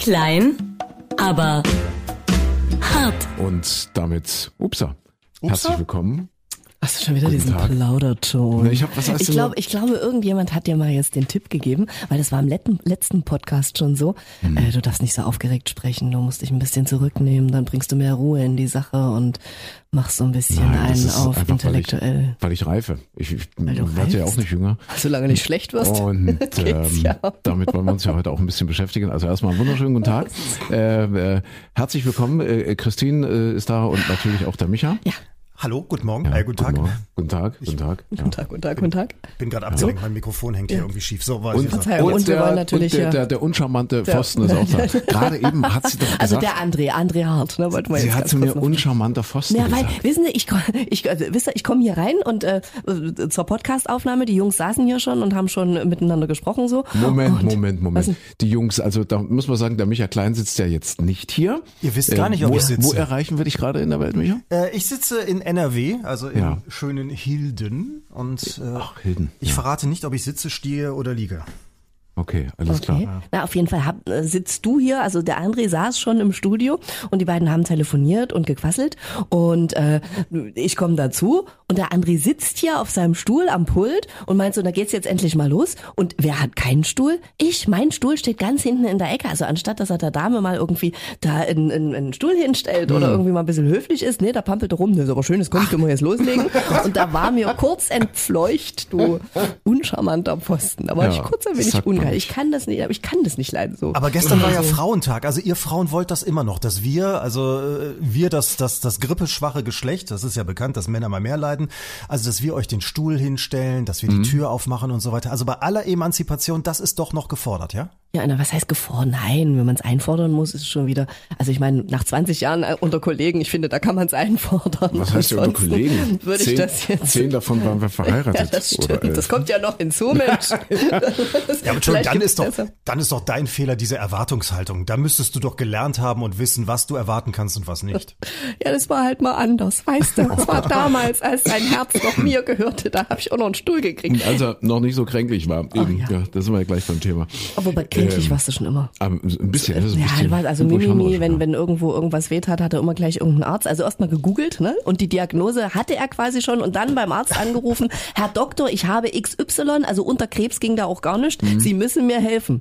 Klein, aber hart. Und damit, upsa, herzlich willkommen. Hast du schon wieder Guten diesen Tag. Plauderton? Ich hab- was heißt ich so- ich glaube, irgendjemand hat dir mal jetzt den Tipp gegeben, weil das war im letzten, letzten Podcast schon so. Hm. Äh, du darfst nicht so aufgeregt sprechen, du musst dich ein bisschen zurücknehmen, dann bringst du mehr Ruhe in die Sache und machst so ein bisschen Nein, einen auf einfach, intellektuell. Weil ich, weil ich reife. Ich, ich werde ja auch nicht jünger. Solange nicht schlecht wirst. Und geht's ähm, ja. damit wollen wir uns ja heute auch ein bisschen beschäftigen. Also erstmal einen wunderschönen guten Tag. Äh, äh, herzlich willkommen. Äh, Christine äh, ist da und natürlich auch der Micha. Ja, Hallo, guten Morgen. Ja, äh, guten Tag. Morgen. Guten Tag. Guten Tag. Ja. guten Tag, guten Tag, guten Tag. Bin gerade abgelenkt, mein Mikrofon hängt hier irgendwie schief. So, war Und, ich Verzeihung. Und wir der, wollen natürlich und der, ja- der, der uncharmante Pfosten ist auch da. Gerade eben hat sie doch Also gesagt, der André, André Hart, ne, wollten wir sie jetzt hat zu mir uncharmanter Pfosten Ja, weil, gesagt. wissen Sie, ich, ich, also, wisst ihr, ich komme hier rein und äh, zur Podcastaufnahme, die Jungs saßen hier schon und haben schon miteinander gesprochen so. Moment, und, Moment, Moment. Was denn? Die Jungs, also da muss man sagen, der Micha Klein sitzt ja jetzt nicht hier. Ihr wisst gar nicht, ob wo, ich sitze. Wo erreichen wir dich gerade in der Welt, Micha? Äh, ich sitze in NRW, also in Ja. schönen Hilden. Und äh, Ach, Hilden. ich verrate nicht, ob ich sitze, stehe oder liege. Okay, alles Okay. klar. Na, auf jeden Fall hab, äh, sitzt du hier, also der André saß schon im Studio und die beiden haben telefoniert und gequasselt. Und äh, ich komme dazu und der André sitzt hier auf seinem Stuhl am Pult und meint so, da geht's jetzt endlich mal los? Und wer hat keinen Stuhl? Ich, mein Stuhl steht ganz hinten in der Ecke, also anstatt dass er der Dame mal irgendwie da einen, einen, einen Stuhl hinstellt oder irgendwie mal ein bisschen höflich ist, nee, da pampelt er rum, das ist aber schön, das kommt, können wir jetzt loslegen. Und da war mir kurz entfleucht, du uncharmanter Pfosten, da war Ja, ich kurz ein wenig nicht. Ich kann das nicht, aber ich kann das nicht leiden so. Aber gestern war ja Frauentag. Also ihr Frauen wollt das immer noch, dass wir, also äh, wir, das, das, das grippeschwache Geschlecht, das ist ja bekannt, dass Männer mal mehr leiden, also dass wir euch den Stuhl hinstellen, dass wir Mhm. die Tür aufmachen und so weiter. Also bei aller Emanzipation, das ist doch noch gefordert, ja? Ja, na, was heißt gefordert? Nein, wenn man es einfordern muss, ist es schon wieder. Also ich meine, nach 20 Jahren äh, unter Kollegen, ich finde, da kann man es einfordern. Was heißt unter Kollegen? Würde zehn, ich das jetzt. zehn davon waren wir verheiratet. ja, das stimmt. Das kommt ja noch hinzu, Mensch. Ja, aber Entschuldigung, Vielleicht dann ist, doch, besser. dann ist doch dein Fehler diese Erwartungshaltung. Da müsstest du doch gelernt haben und wissen, was du erwarten kannst und was nicht. Ja, das war halt mal anders, weißt du. Das war damals, als dein Herz noch mir gehörte. Da habe ich auch noch einen Stuhl gekriegt. Als er noch nicht so kränklich war. Eben, ja. ja. da sind wir ja gleich beim Thema. Aber bei kränklich Ähm, warst du schon immer. Ein bisschen, das ist ein Ja, bisschen. war also Hugo Mimimi, wenn, ja. wenn irgendwo irgendwas weht hat, hat er immer gleich irgendeinen Arzt. Also erstmal gegoogelt, ne? Und die Diagnose hatte er quasi schon und dann beim Arzt angerufen, Herr Doktor, ich habe XY, also unter Krebs ging da auch gar nicht. Mhm. Sie müssen mir helfen.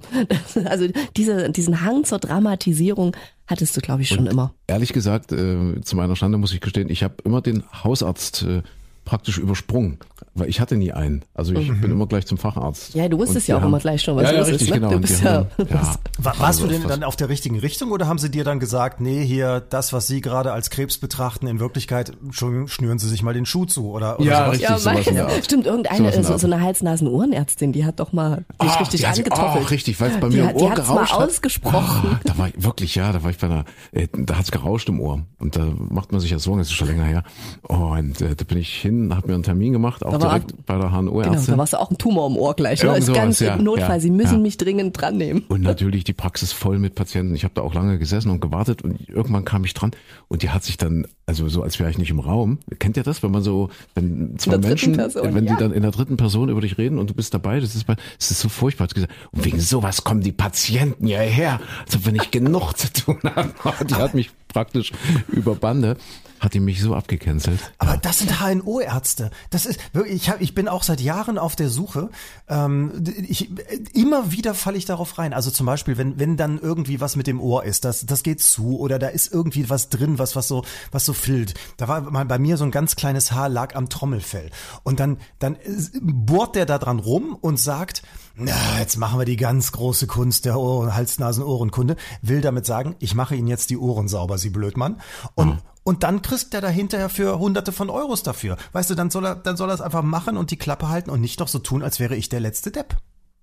Also diese, diesen Hang zur Dramatisierung hattest du, glaube ich, schon immer. Ehrlich gesagt, äh, zu meiner Schande muss ich gestehen, ich habe immer den Hausarzt äh, praktisch übersprungen, weil ich hatte nie einen. Also ich bin immer gleich zum Facharzt. Mhm. Ja, du wusstest ja auch haben- immer gleich schon, was ja, ja, los ist, richtig, ne? Genau. Du bist ja- haben- ja, warst du also denn dann auf der richtigen Richtung oder haben sie dir dann gesagt, nee, hier, das, was sie gerade als Krebs betrachten, in Wirklichkeit, schnüren sie sich mal den Schuh zu oder, oder Ja, sowas? richtig. Ja, sowas in der weil, Art. stimmt, irgendeine, so, so eine Hals-Nasen-Ohrenärztin, die hat doch mal dich Ah, richtig die hat sie- angetoffelt. Oh, richtig, weil es bei mir im die Ohr hat's mal gerauscht hat. ausgesprochen. Ah, da war ich wirklich, ja, da war ich bei einer, äh, da hat's gerauscht im Ohr. Und da macht man sich ja Sorgen, das ist schon länger her. Und äh, da bin ich hin, hab mir einen Termin gemacht, auch Da war- direkt bei der Genau, HNO-Ärztin. da warst du auch ein Tumor im Ohr gleich. Ne? Ist sowas, ganz ja, im Notfall. ja, Sie müssen ja. mich dringend dran nehmen. Und natürlich die Praxis voll mit Patienten. Ich habe da auch lange gesessen und gewartet und irgendwann kam ich dran und die hat sich dann, also so als wäre ich nicht im Raum. Kennt ihr das, wenn man so, wenn zwei Menschen, Person, wenn die dann in der dritten Person über dich reden und du bist dabei, das ist, das ist so furchtbar. Gesagt, und wegen sowas kommen die Patienten ja her. Also wenn ich genug zu tun habe. Die hat mich praktisch über Bande, hat die mich so abgecancelt. Aber das sind HNO-Ärzte. Das ist wirklich, ich, hab, ich bin auch seit Jahren auf der Suche. Ähm, ich, immer wieder falle ich darauf rein. Also zum Beispiel, wenn, wenn dann irgendwie was mit dem Ohr ist, das, das geht zu oder da ist irgendwie was drin, was, was so, was so fillt. Da war mal bei mir so ein ganz kleines Haar lag am Trommelfell. Und dann, dann bohrt der da dran rum und sagt, na, jetzt machen wir die ganz große Kunst der Ohren, Hals-Nasen-Ohrenkunde. Will damit sagen, ich mache Ihnen jetzt die Ohren sauber, Sie Blödmann. Und, und dann kriegt er da hinterher für hunderte von Euros dafür. Weißt du, dann soll er, dann soll er es einfach machen und die Klappe halten und nicht doch so tun, als wäre ich der letzte Depp.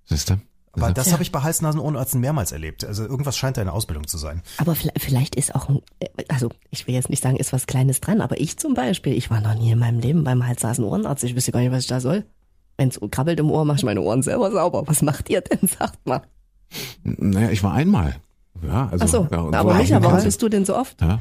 Siehst du? Aber das habe ich bei Hals-Nasen-Ohrenärzten mehrmals erlebt. Also irgendwas scheint da in der Ausbildung zu sein. Aber vielleicht, vielleicht ist auch, ein, also ich will jetzt nicht sagen, ist was Kleines dran, aber ich zum Beispiel, ich war noch nie in meinem Leben beim Hals-Nasen-Ohrenarzt. Ich wüsste gar nicht, was ich da soll. Wenn es krabbelt im Ohr, mache ich meine Ohren selber sauber. Was macht ihr denn? Sagt mal. Naja, ich war einmal. Ja, also, Ach so, ja, aber so Micha, warum bist du denn so oft? Ja.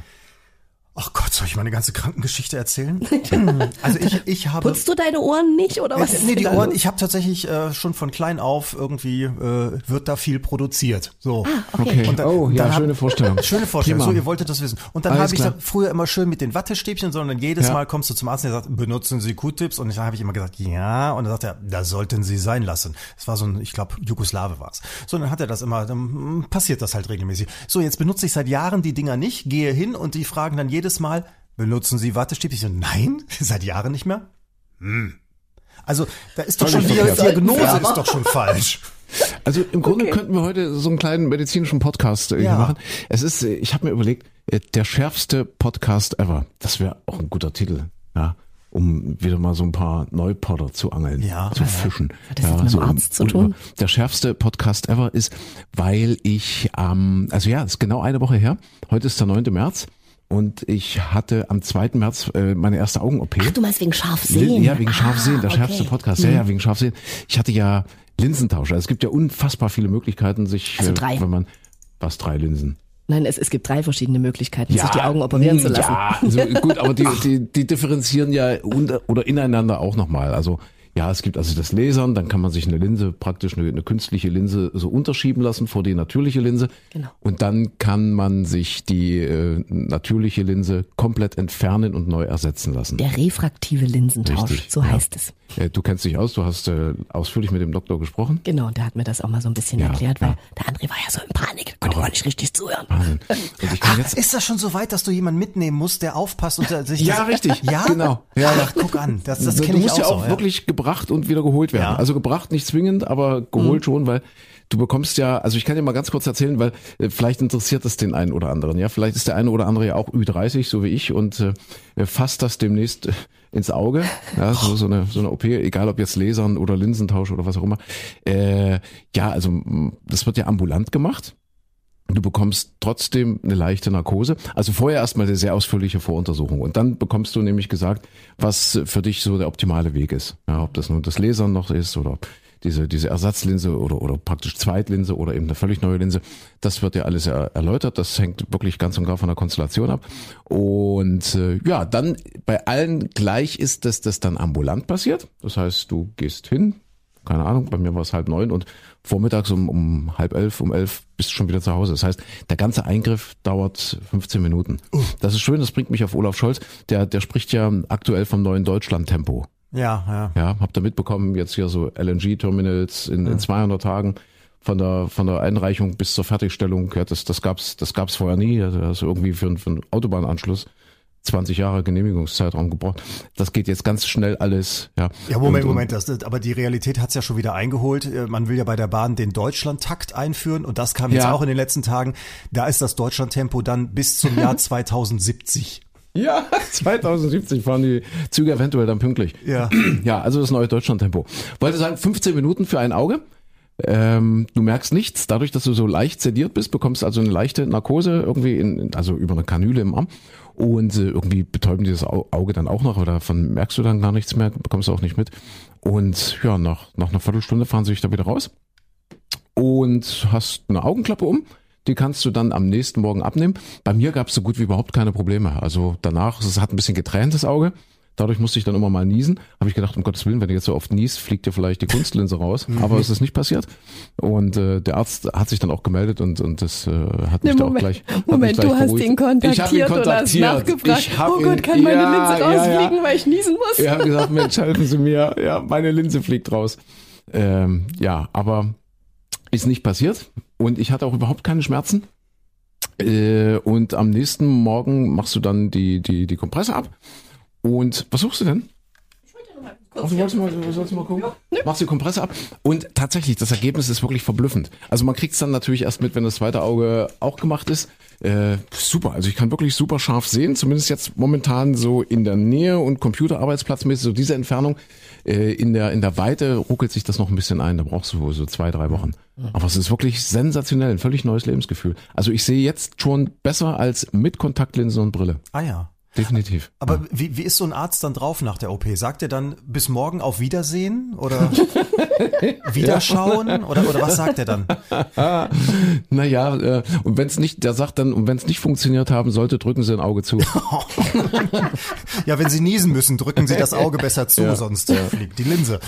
Ach Gott, soll ich meine ganze Krankengeschichte erzählen? also ich, ich habe. Putzt du deine Ohren nicht oder was? Äh, nee, die da Ohren, los? ich habe tatsächlich äh, schon von klein auf irgendwie äh, wird da viel produziert. So. Ah, Okay. Und dann- oh, ja, dann hab- schöne Vorstellung. Schöne Vorstellung. Prima. So, ihr wolltet das wissen. Und dann habe ich gesagt, früher immer schön mit den Wattestäbchen, sondern jedes Ja. Mal kommst du zum Arzt und er sagt, benutzen Sie Q-Tips? Und dann habe ich immer gesagt, ja. Und dann sagt er, das sollten Sie sein lassen. Das war so ein, ich glaube, Jugoslawe war es. So, dann hat er das immer, dann mm, passiert das halt regelmäßig. So, jetzt benutze ich seit Jahren die Dinger nicht, gehe hin und die fragen dann jedes Mal, benutzen Sie Wattestäbchen? Ich so, nein, seit Jahren nicht mehr. Hm. Also, da ist doch schon die. Diagnose Ja. ist doch schon falsch. Also im Grunde könnten wir heute so einen kleinen medizinischen Podcast äh, hier Ja. machen. Es ist, äh, ich habe mir überlegt, äh, der schärfste Podcast ever. Das wäre auch ein guter Titel, ja, um wieder mal so ein paar Neupodder zu angeln, Ja. zu fischen. Hat das jetzt mit um- Arzt zu tun? Der schärfste Podcast ever ist, weil ich am, also ja, ist genau eine Woche her. Heute ist der 9. März. Und ich hatte am 2. März äh, meine erste Augen-OP. Ach, du meinst wegen Scharfsehen? Ja, wegen Scharfsehen, der Ah, schärfste okay. Podcast. Ja, ja, wegen Scharfsehen. Ich hatte ja Linsentausch. Also es gibt ja unfassbar viele Möglichkeiten, sich, Also äh, drei. wenn man, was, drei Linsen? Nein, es, es gibt drei verschiedene Möglichkeiten, sich die Augen operieren zu lassen. Ja, also gut, aber die, die, die differenzieren ja unter, oder ineinander auch nochmal. Also ja, es gibt also das Lasern, dann kann man sich eine Linse, praktisch eine, eine künstliche Linse so unterschieben lassen vor die natürliche Linse. Genau. Und dann kann man sich die äh, natürliche Linse komplett entfernen und neu ersetzen lassen. Der refraktive Linsentausch, Richtig, so ja. heißt es. Äh, du kennst dich aus, du hast äh, ausführlich mit dem Doktor gesprochen. Genau, und der hat mir das auch mal so ein bisschen Ja, erklärt, weil ja. der André war ja so in Panik, konnte gar nicht richtig zuhören. Wahnsinn. Und ich kann jetzt Ist das schon so weit, dass du jemanden mitnehmen musst, der aufpasst und sich Ja, richtig. Ja, Genau. Ja, Ach, guck an, das, das du kenne ich musst auch, ja auch so, wirklich gebracht und wieder geholt werden. Ja. Mhm. Also gebracht nicht zwingend, aber geholt schon, weil du bekommst ja, also ich kann dir mal ganz kurz erzählen, weil äh, vielleicht interessiert das den einen oder anderen. Ja, vielleicht ist der eine oder andere ja auch Ü30, so wie ich, und äh, fasst das demnächst äh, ins Auge. Ja, so, so eine so eine OP, egal ob jetzt Lasern oder Linsentausch oder was auch immer. Äh, ja, also das wird ja ambulant gemacht. Du bekommst trotzdem eine leichte Narkose. Also vorher erstmal eine sehr ausführliche Voruntersuchung. Und dann bekommst du nämlich gesagt, was für dich so der optimale Weg ist. Ja, ob das nun das Lasern noch ist oder diese, diese Ersatzlinse oder, oder praktisch Zweitlinse oder eben eine völlig neue Linse. Das wird dir alles er, erläutert. Das hängt wirklich ganz und gar von der Konstellation ab. Und äh, ja, dann bei allen gleich ist, dass das dann ambulant passiert. Das heißt, du gehst hin, keine Ahnung, bei mir war es halb neun und vormittags um, um halb elf, um elf bist du schon wieder zu Hause. Das heißt, der ganze Eingriff dauert 15 Minuten. Das ist schön, das bringt mich auf Olaf Scholz. Der, der spricht ja aktuell vom neuen Deutschland-Tempo. Ja, ja. Ja, habt ihr mitbekommen, jetzt hier so LNG-Terminals in, in 200 Tagen von der, von der Einreichung bis zur Fertigstellung. Ja, das, das gab's, das gab's vorher nie. Also, irgendwie für, einen- für einen Autobahnanschluss 20 Jahre Genehmigungszeitraum gebraucht. Das geht jetzt ganz schnell alles. Ja, Ja, Moment, Und- Moment, das, das- aber die Realität hat's ja schon wieder eingeholt. Äh, Man will ja bei der Bahn den Deutschlandtakt einführen und das kam jetzt Ja. auch in den letzten Tagen. Da ist das Deutschlandtempo dann bis zum Jahr 2070. Ja, 2070 fahren die Züge eventuell dann pünktlich. Ja. Ja, also das neue Deutschlandtempo. Wollte sagen, 15 Minuten für ein Auge. Ähm, du merkst nichts, dadurch, dass du so leicht sediert bist, bekommst also eine leichte Narkose irgendwie, in, also über eine Kanüle im Arm und äh, irgendwie betäuben die das Au- Auge dann auch noch, aber davon merkst du dann gar nichts mehr, bekommst du auch nicht mit. Und ja, nach, nach einer Viertelstunde fahren sie dich da wieder raus und hast eine Augenklappe um. Die kannst du dann am nächsten Morgen abnehmen. Bei mir gab es so gut wie überhaupt keine Probleme. Also danach, es hat ein bisschen getränt, das Auge. Dadurch musste ich dann immer mal niesen. Habe ich gedacht, um Gottes Willen, wenn du jetzt so oft niest, fliegt dir vielleicht die Kunstlinse raus. Aber es ist nicht passiert. Und äh, der Arzt hat sich dann auch gemeldet und, und das äh, hat mich Nee, da auch gleich. Moment, gleich du hast beruhigt. ihn kontaktiert, ihn und hast kontaktiert. nachgefragt, Ich hab oh Gott, ihn- kann meine ja, Linse ja, ja. rausfliegen, weil ich niesen muss? Er hat gesagt, Mensch, helfen Sie mir. Ja, meine Linse fliegt raus. Ähm, ja, aber ist nicht passiert. Und ich hatte auch überhaupt keine Schmerzen. Äh, und am nächsten Morgen machst du dann die, die, die Kompresse ab. Und was suchst du denn? Du wolltest mal, du sollst mal gucken. Machst die Kompresse ab. Und tatsächlich, das Ergebnis ist wirklich verblüffend. Also man kriegt es dann natürlich erst mit, wenn das zweite Auge auch gemacht ist. Äh, super, also ich kann wirklich super scharf sehen, zumindest jetzt momentan so in der Nähe und Computerarbeitsplatzmäßig, so diese Entfernung. Äh, in, der, in der Weite ruckelt sich das noch ein bisschen ein, da brauchst du wohl so zwei, drei Wochen. Aber es ist wirklich sensationell, ein völlig neues Lebensgefühl. Also ich sehe jetzt schon besser als mit Kontaktlinsen und Brille. Ah ja. Definitiv. Aber wie, wie ist so ein Arzt dann drauf nach der OP? Sagt er dann bis morgen auf Wiedersehen oder Wiederschauen oder, oder was sagt er dann? Naja, äh, und wenn es nicht, der sagt dann, und wenn es nicht funktioniert haben sollte, drücken Sie ein Auge zu. Ja, wenn Sie niesen müssen, drücken Sie das Auge besser zu, Ja. sonst fliegt die Linse.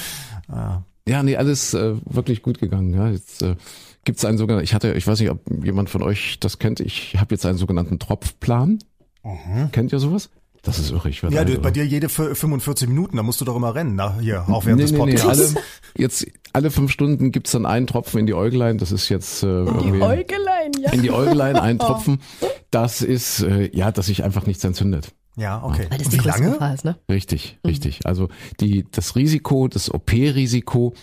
Ah. Ja, nee, alles äh, wirklich gut gegangen. Ja. Jetzt äh, gibt es einen sogenannten, ich hatte, ich weiß nicht, ob jemand von euch das kennt, ich habe jetzt einen sogenannten Tropfplan. Kennt ihr sowas? Das ist irre. Ich Ja, alt, du, bei dir jede fü- 45 Minuten, da musst du doch immer rennen, na, hier, auch während Nee, des nee, nee, Podcasts. alle, jetzt alle fünf Stunden gibt's dann einen Tropfen in die Äuglein. Das ist jetzt äh, irgendwie Äugelein, ja. in die Äuglein ein Tropfen. Das ist äh, ja, dass sich einfach nichts entzündet. Ja, okay. Weil das Und die wie lange? Gefahr ist, ne? Richtig, richtig. Also die, das Risiko, das OP-Risiko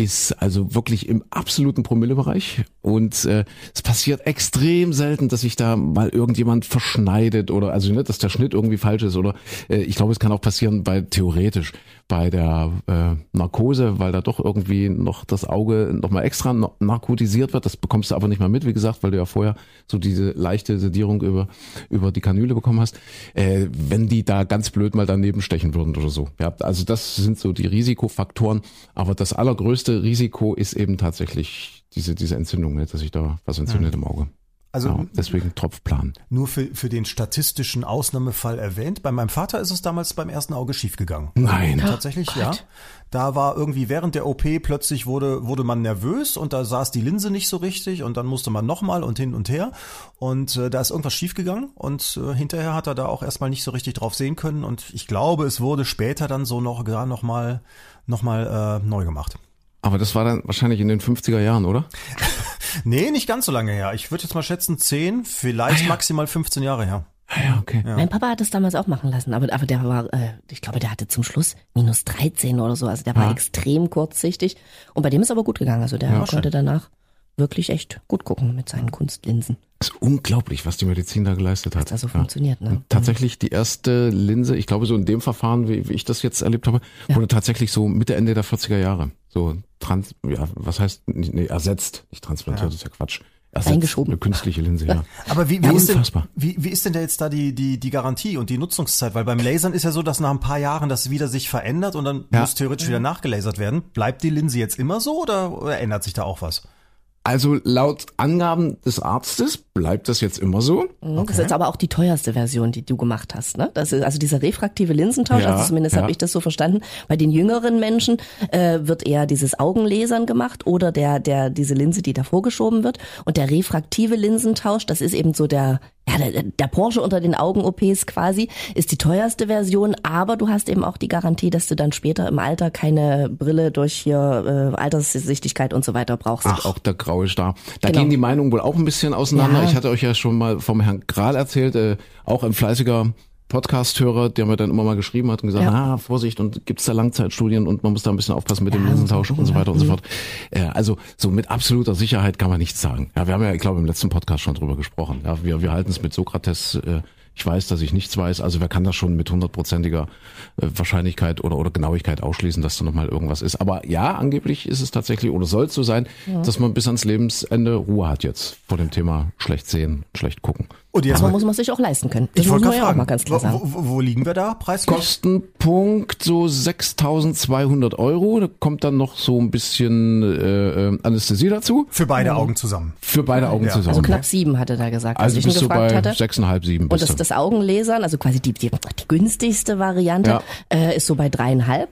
ist also wirklich im absoluten Promillebereich und äh, es passiert extrem selten, dass sich da mal irgendjemand verschneidet oder also nicht, dass der Schnitt irgendwie falsch ist oder äh, ich glaube, es kann auch passieren bei theoretisch bei der äh, Narkose, weil da doch irgendwie noch das Auge nochmal extra na- narkotisiert wird. Das bekommst du aber nicht mal mit, wie gesagt, weil du ja vorher so diese leichte Sedierung über über die Kanüle bekommen hast. Äh, wenn die da ganz blöd mal daneben stechen würden oder so. Ja, also das sind so die Risikofaktoren. Aber das allergrößte Risiko ist eben tatsächlich diese diese Entzündung, ne, dass sich da was entzündet im Auge. Also Ja, deswegen Tropfplan. nur für, für den statistischen Ausnahmefall erwähnt. Bei meinem Vater ist es damals beim ersten Auge schiefgegangen. Nein. Tatsächlich, ja. Da war irgendwie während der OP plötzlich wurde, wurde man nervös und da saß die Linse nicht so richtig und dann musste man nochmal und hin und her und äh, da ist irgendwas schiefgegangen und äh, hinterher hat er da auch erstmal nicht so richtig drauf sehen können und ich glaube, es wurde später dann so noch gar nochmal noch mal, äh, neu gemacht. Aber das war dann wahrscheinlich in den 50er Jahren, oder? Nee, nicht ganz so lange her. Ich würde jetzt mal schätzen 10, vielleicht maximal 15 Jahre her. Ah ja, okay. Mein Papa hat das damals auch machen lassen, aber, aber der war, äh, ich glaube, der hatte zum Schluss minus 13 oder so. Also der war Ja. extrem kurzsichtig. Und bei dem ist aber gut gegangen. Also der Ja, konnte danach wirklich echt gut gucken mit seinen Kunstlinsen. ist unglaublich, was die Medizin da geleistet hat. Was da so Ja. funktioniert, ne? Tatsächlich die erste Linse, ich glaube so in dem Verfahren, wie, wie ich das jetzt erlebt habe, Ja. wurde tatsächlich so Mitte, Ende der 40er Jahre so trans, ja, was heißt, nee, ersetzt, nicht transplantiert, das ist ja Quatsch. Ersetzt, Eingeschoben. Eine künstliche Linse, ja. Aber wie, Ja, wie, ist denn, wie, wie ist denn da jetzt da die, die, die Garantie und die Nutzungszeit? Weil beim Lasern ist ja so, dass nach ein paar Jahren das wieder sich verändert und dann Ja. muss theoretisch wieder nachgelasert werden. Bleibt die Linse jetzt immer so oder, oder ändert sich da auch was? Also laut Angaben des Arztes bleibt das jetzt immer so. Mhm, Das ist jetzt aber auch die teuerste Version, die du gemacht hast, ne? Das ist also dieser refraktive Linsentausch, Ja, also zumindest ja. habe ich das so verstanden. Bei den jüngeren Menschen äh, wird eher dieses Augenlasern gemacht oder der der diese Linse, die davor geschoben wird. Und der refraktive Linsentausch, das ist eben so der ja, der, der Porsche unter den Augen-OPs quasi, ist die teuerste Version, aber du hast eben auch die Garantie, dass du dann später im Alter keine Brille durch hier äh, Alterssichtigkeit und so weiter brauchst. Und auch der graue Star. Da Genau. gehen die Meinungen wohl auch ein bisschen auseinander. Ja. Ich hatte euch ja schon mal vom Herrn Grahl erzählt, äh, auch ein fleißiger Podcast-Hörer, der mir dann immer mal geschrieben hat und gesagt, Ja. ah, Vorsicht, und gibt's da Langzeitstudien und man muss da ein bisschen aufpassen mit dem Linsentausch und so weiter und so fort. Äh, also so mit absoluter Sicherheit kann man nichts sagen. Ja, wir haben ja, ich glaube, im letzten Podcast schon drüber gesprochen. Ja, wir, wir halten es mit Sokrates, äh, ich weiß, dass ich nichts weiß, also wer kann das schon mit hundertprozentiger äh, Wahrscheinlichkeit oder, oder Genauigkeit ausschließen, dass da nochmal irgendwas ist. Aber ja, angeblich ist es tatsächlich oder soll es so sein, dass man bis ans Lebensende Ruhe hat jetzt vor dem Thema schlecht sehen, schlecht gucken. Und jetzt aber mal, muss man sich auch leisten können. Das ich muss wollte ja auch mal ganz klar wo, sagen. wo, wo liegen wir da preislich? Kostenpunkt so 6.200 Euro. Da kommt dann noch so ein bisschen äh, äh, Anästhesie dazu. Für beide Augen zusammen. Für beide Augen Ja. zusammen. Also knapp sieben hatte er gesagt, als Also ich bist du bei hatte. sechseinhalb, sieben Und das, das Augenlasern, also quasi die, die, die günstigste Variante, Ja. äh, ist so bei dreieinhalb.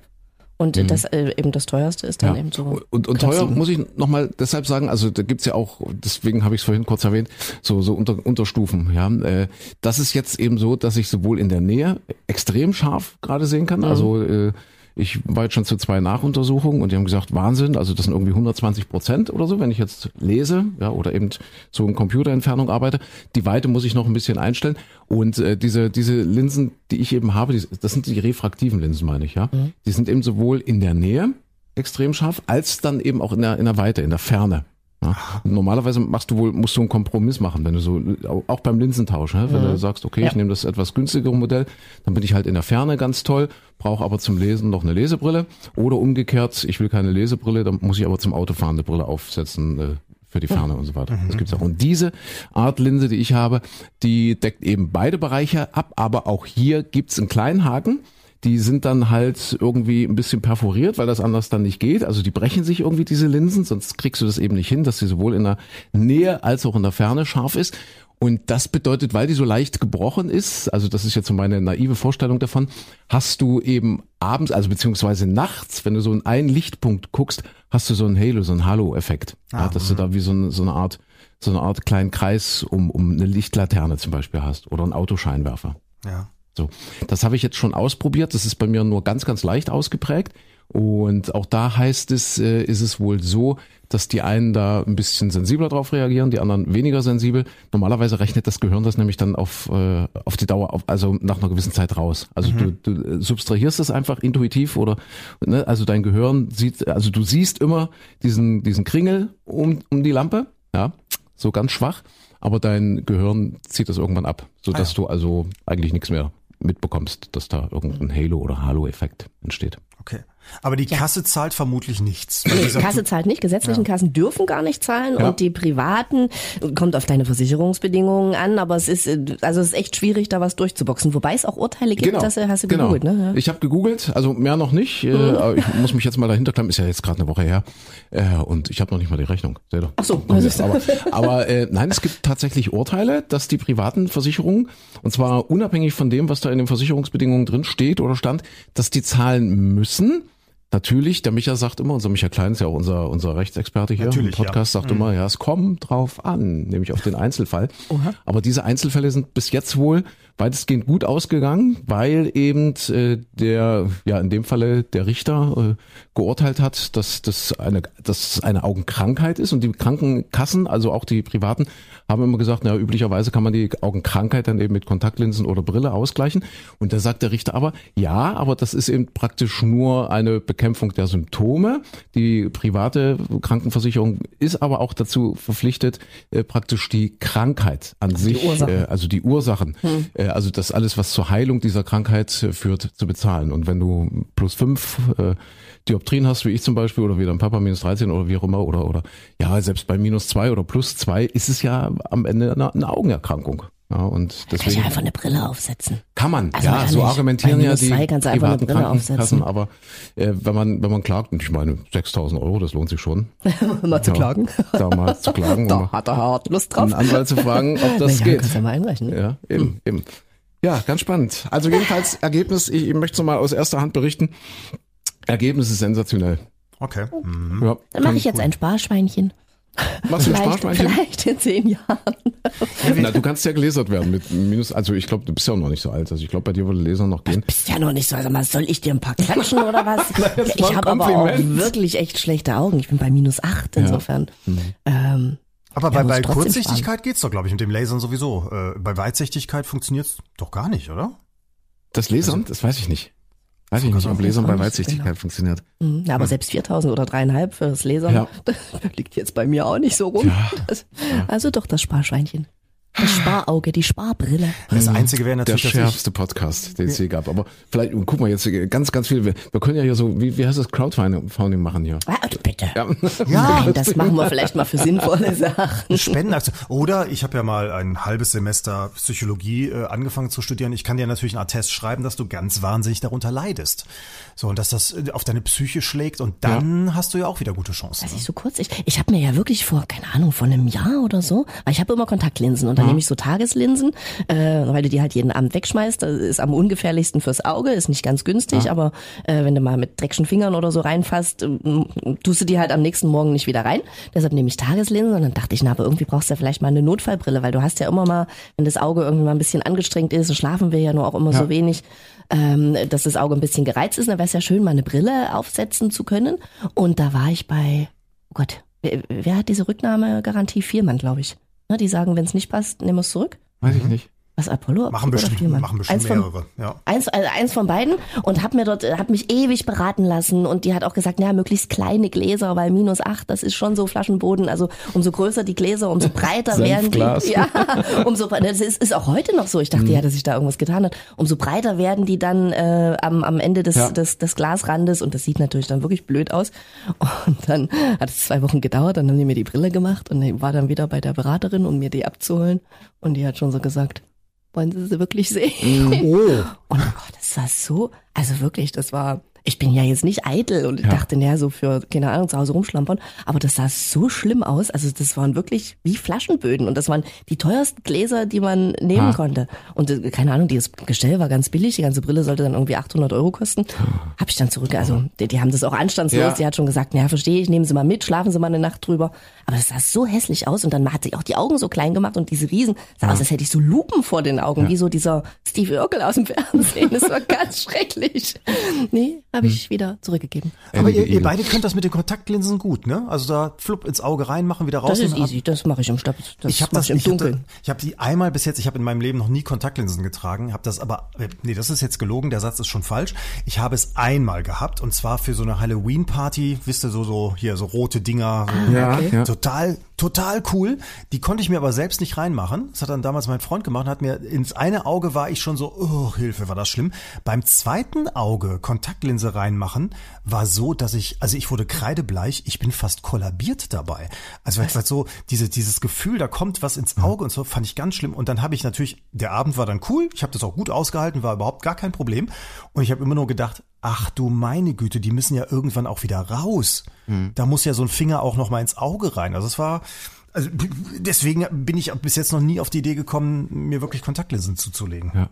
Und das äh, eben das teuerste ist dann eben so. Und, und teuer sieben. muss ich nochmal deshalb sagen, also da gibt's ja auch, deswegen habe ich es vorhin kurz erwähnt, so, so unter, Unterstufen. Ja, äh, Das ist jetzt eben so, dass ich sowohl in der Nähe extrem scharf gerade sehen kann. Also äh, ich war jetzt schon zu zwei Nachuntersuchungen und die haben gesagt, Wahnsinn, also das sind irgendwie 120 Prozent oder so, wenn ich jetzt lese ja, oder eben so in Computerentfernung arbeite. Die Weite muss ich noch ein bisschen einstellen. Und äh, diese, diese Linsen, die ich eben habe, die, das sind die refraktiven Linsen, meine ich, ja. Die sind eben sowohl in der Nähe extrem scharf, als dann eben auch in der, in der Weite, in der Ferne. Ja. Normalerweise machst du wohl, musst du einen Kompromiss machen, wenn du so, auch beim Linsentausch, ne? wenn du sagst, okay, ich Ja. nehme das etwas günstigere Modell, dann bin ich halt in der Ferne ganz toll, brauche aber zum Lesen noch eine Lesebrille. Oder umgekehrt, ich will keine Lesebrille, dann muss ich aber zum Autofahren eine Brille aufsetzen, äh, für die Ferne und so weiter. Das gibt's auch. Und diese Art Linse, die ich habe, die deckt eben beide Bereiche ab, aber auch hier gibt's einen kleinen Haken. Die sind dann halt irgendwie ein bisschen perforiert, weil das anders dann nicht geht. Also die brechen sich irgendwie diese Linsen, sonst kriegst du das eben nicht hin, dass sie sowohl in der Nähe als auch in der Ferne scharf ist. Und das bedeutet, weil die so leicht gebrochen ist, also das ist jetzt so meine naive Vorstellung davon, hast du eben abends, also beziehungsweise nachts, wenn du so in einen Lichtpunkt guckst, hast du so einen Halo, so einen Halo-Effekt. Ah, ja, dass du da wie so eine, so eine Art, so eine Art kleinen Kreis um, um eine Lichtlaterne zum Beispiel hast oder einen Autoscheinwerfer. Ja. So, das habe ich jetzt schon ausprobiert. Das ist bei mir nur ganz, ganz leicht ausgeprägt. Und auch da heißt es, äh, ist es wohl so, dass die einen da ein bisschen sensibler drauf reagieren, die anderen weniger sensibel. Normalerweise rechnet das Gehirn das nämlich dann auf, äh, auf die Dauer, auf, also nach einer gewissen Zeit raus. Also du, du äh, substrahierst es einfach intuitiv oder, ne, also dein Gehirn sieht, also du siehst immer diesen, diesen Kringel um, um die Lampe, ja, so ganz schwach, aber dein Gehirn zieht das irgendwann ab, sodass Ah ja. du also eigentlich nichts mehr mitbekommst, dass da irgendein Halo- oder Halo-Effekt entsteht. Aber die Kasse zahlt vermutlich nichts. Nee, dieser- Kasse zahlt nicht, gesetzlichen Kassen dürfen gar nicht zahlen Ja. und die privaten kommt auf deine Versicherungsbedingungen an, aber es ist äh, also es ist echt schwierig da was durchzuboxen, wobei es auch Urteile gibt, dass du hast du gegoogelt, genau. ne? Ja. Mhm. Ich habe gegoogelt, also mehr noch nicht. Äh, aber ich muss mich jetzt mal dahinter klemmen. Ist ja jetzt gerade eine Woche her äh, und ich habe noch nicht mal die Rechnung. Seht ihr? Ach so, das nicht. ist- aber, aber äh, nein, es gibt tatsächlich Urteile, dass die privaten Versicherungen und zwar unabhängig von dem, was da in den Versicherungsbedingungen drin steht oder stand, dass die zahlen müssen. Natürlich, der Micha sagt immer, unser Micha Klein ist ja auch unser, unser Rechtsexperte hier Natürlich, im Podcast, sagt immer, ja, es kommt drauf an, nämlich auf den Einzelfall. Aber diese Einzelfälle sind bis jetzt wohl weitestgehend gut ausgegangen, weil eben äh, der, ja in dem Falle der Richter äh, geurteilt hat, dass das eine, dass eine Augenkrankheit ist und die Krankenkassen, also auch die privaten, haben immer gesagt, na üblicherweise kann man die Augenkrankheit dann eben mit Kontaktlinsen oder Brille ausgleichen. Und da sagt der Richter aber, ja, aber das ist eben praktisch nur eine Bekämpfung der Symptome. Die private Krankenversicherung ist aber auch dazu verpflichtet, äh, praktisch die Krankheit an sich, Ursachen. äh, also die Ursachen, äh, also das alles, was zur Heilung dieser Krankheit führt, zu bezahlen. Und wenn du plus fünf Dioptrien hast, wie ich zum Beispiel, oder wie dein Papa minus 13 oder wie auch immer, oder, oder ja, selbst bei minus zwei oder plus zwei ist es ja am Ende eine, eine Augenerkrankung. Ja, und Kann ich deswegen einfach eine Brille aufsetzen. kann man, Also ja, man kann so argumentieren ja die privaten Brille Krankenkassen, aufsetzen. aber äh, wenn man wenn man klagt, und ich meine 6.000 Euro, das lohnt sich schon, Mal zu Ja, klagen. da mal zu klagen, Da hat er hart Lust drauf. einen Anwalt zu fragen, ob das Na ja, geht. Kannst du ja mal einrechnen. Ja, eben, eben. Ja, ganz spannend. Also jedenfalls Ergebnis, ich, ich möchte es mal aus erster Hand berichten. Ergebnis ist sensationell. Okay. Mhm. Ja, Dann mache ich jetzt ein Sparschweinchen. Machst du ein Vielleicht, Sparschweinchen? vielleicht in zehn Jahren. Na, du kannst ja gelasert werden mit minus, also ich glaube, du bist ja auch noch nicht so alt. Also ich glaube, bei dir würde Laser noch gehen. Bist ja noch nicht so. Sag mal, soll ich dir ein paar klatschen oder was? war ich habe aber auch wirklich echt schlechte Augen. Ich bin bei minus acht insofern. Ähm, Aber Ja, bei, bei Kurzsichtigkeit geht's doch, glaube ich, mit dem Lasern sowieso. Äh, bei Weitsichtigkeit funktioniert's doch gar nicht, oder? Das Lasern, das weiß ich nicht. Weiß ich nicht, ob Lasern bei so Weitsichtigkeit genau. funktioniert. mh, ja, aber selbst 4000 oder dreieinhalb fürs Lasern, Ja. liegt jetzt bei mir auch nicht so rum. Das, also doch das Sparschweinchen. Das Sparauge, die Sparbrille. Das Einzige wäre Der natürlich, ich, schärfste Podcast, den es je gab. Aber vielleicht, guck mal jetzt, ganz, ganz viele, wir, wir können ja hier so, wie, wie heißt das, Crowdfunding machen hier. Ah, bitte. Ja. Nein, das machen wir vielleicht mal für sinnvolle Sachen. Spendenaktion. Oder ich habe ja mal ein halbes Semester Psychologie äh, angefangen zu studieren. Ich kann dir natürlich einen Attest schreiben, dass du ganz wahnsinnig darunter leidest. So, und dass das äh, auf deine Psyche schlägt und dann hast du ja auch wieder gute Chancen. Weiß ich so kurz. Ich, ich habe mir ja wirklich vor, keine Ahnung, vor einem Jahr oder so, weil ich habe immer Kontaktlinsen und dann nehme ich so Tageslinsen, äh, weil du die halt jeden Abend wegschmeißt. Das ist am ungefährlichsten fürs Auge, ist nicht ganz günstig, aber äh, wenn du mal mit dreckschen Fingern oder so reinfasst, ähm, tust du die halt am nächsten Morgen nicht wieder rein. Deshalb nehme ich Tageslinsen und dann dachte ich, na, aber irgendwie brauchst du ja vielleicht mal eine Notfallbrille, weil du hast ja immer mal, wenn das Auge irgendwie mal ein bisschen angestrengt ist, so schlafen wir ja nur auch immer so wenig, ähm, dass das Auge ein bisschen gereizt ist, dann wäre es ja schön, mal eine Brille aufsetzen zu können. Und da war ich bei, oh Gott, wer, wer hat diese Rücknahmegarantie? Viermann, glaube ich. Ne, die sagen, wenn es nicht passt, nehmen wir es zurück. Weiß ich nicht. Was Apollo? Machen bestimmt, machen bestimmt Eins von- mehrere. Ja. Eins, also eins von beiden und hab mir dort, hab mich ewig beraten lassen und die hat auch gesagt, ja, möglichst kleine Gläser, weil minus acht, das ist schon so Flaschenboden, also umso größer die Gläser, umso breiter werden die. Ja, umso, das ist, ist auch heute noch so. Ich dachte ja, dass sich da irgendwas getan hat. Umso breiter werden die dann äh, am, am Ende des, Ja. des, des Glasrandes und das sieht natürlich dann wirklich blöd aus. Und dann hat es zwei Wochen gedauert, dann haben die mir die Brille gemacht und ich war dann wieder bei der Beraterin, um mir die abzuholen und die hat schon so gesagt, wollen Sie sie wirklich sehen? Oh, Und oh, das war so, also wirklich, das war, ich bin ja jetzt nicht eitel und ich dachte, naja, so für, keine Ahnung, zu Hause rumschlampern, aber das sah so schlimm aus, also das waren wirklich wie Flaschenböden und das waren die teuersten Gläser, die man nehmen Ah. konnte. Und äh, keine Ahnung, dieses Gestell war ganz billig, die ganze Brille sollte dann irgendwie 800 Euro kosten. Hab ich dann zurück, also die, die haben das auch anstandslos, Ja. die hat schon gesagt, naja, verstehe ich, nehmen Sie mal mit, schlafen Sie mal eine Nacht drüber. Aber das sah so hässlich aus und dann hat sie auch die Augen so klein gemacht und diese Riesen, sah aus, als hätte ich so Lupen vor den Augen, wie so dieser Steve Urkel aus dem Fernsehen. Das war ganz schrecklich. Nee, habe ich wieder zurückgegeben. aber ihr, ihr beide könnt das mit den Kontaktlinsen gut, ne? Also da flupp ins Auge reinmachen, wieder raus. Das ist easy, das mache ich im Stab. Das Ich habe das ich im Dunkeln. ich habe die einmal bis jetzt, ich habe in meinem Leben noch nie Kontaktlinsen getragen, habe das aber äh, nee, das ist jetzt gelogen, der Satz ist schon falsch. Ich habe es einmal gehabt und zwar für so eine Halloween Party, wisst ihr so so hier so rote Dinger, so, Ja, okay. ja. total total cool. Die konnte ich mir aber selbst nicht reinmachen. Das hat dann damals mein Freund gemacht, und hat mir ins eine Auge war ich schon so, oh, Hilfe, war das schlimm. Beim zweiten Auge Kontaktlinse reinmachen war so, dass ich, also ich wurde kreidebleich, ich bin fast kollabiert dabei. Also weil so diese dieses Gefühl, da kommt was ins Auge und so, fand ich ganz schlimm. Und dann habe ich natürlich, der Abend war dann cool, ich habe das auch gut ausgehalten, war überhaupt gar kein Problem. Und ich habe immer nur gedacht, ach du meine Güte, die müssen ja irgendwann auch wieder raus. Da muss ja so ein Finger auch noch mal ins Auge rein. Also es war, also deswegen bin ich bis jetzt noch nie auf die Idee gekommen, mir wirklich Kontaktlinsen zuzulegen. Ja.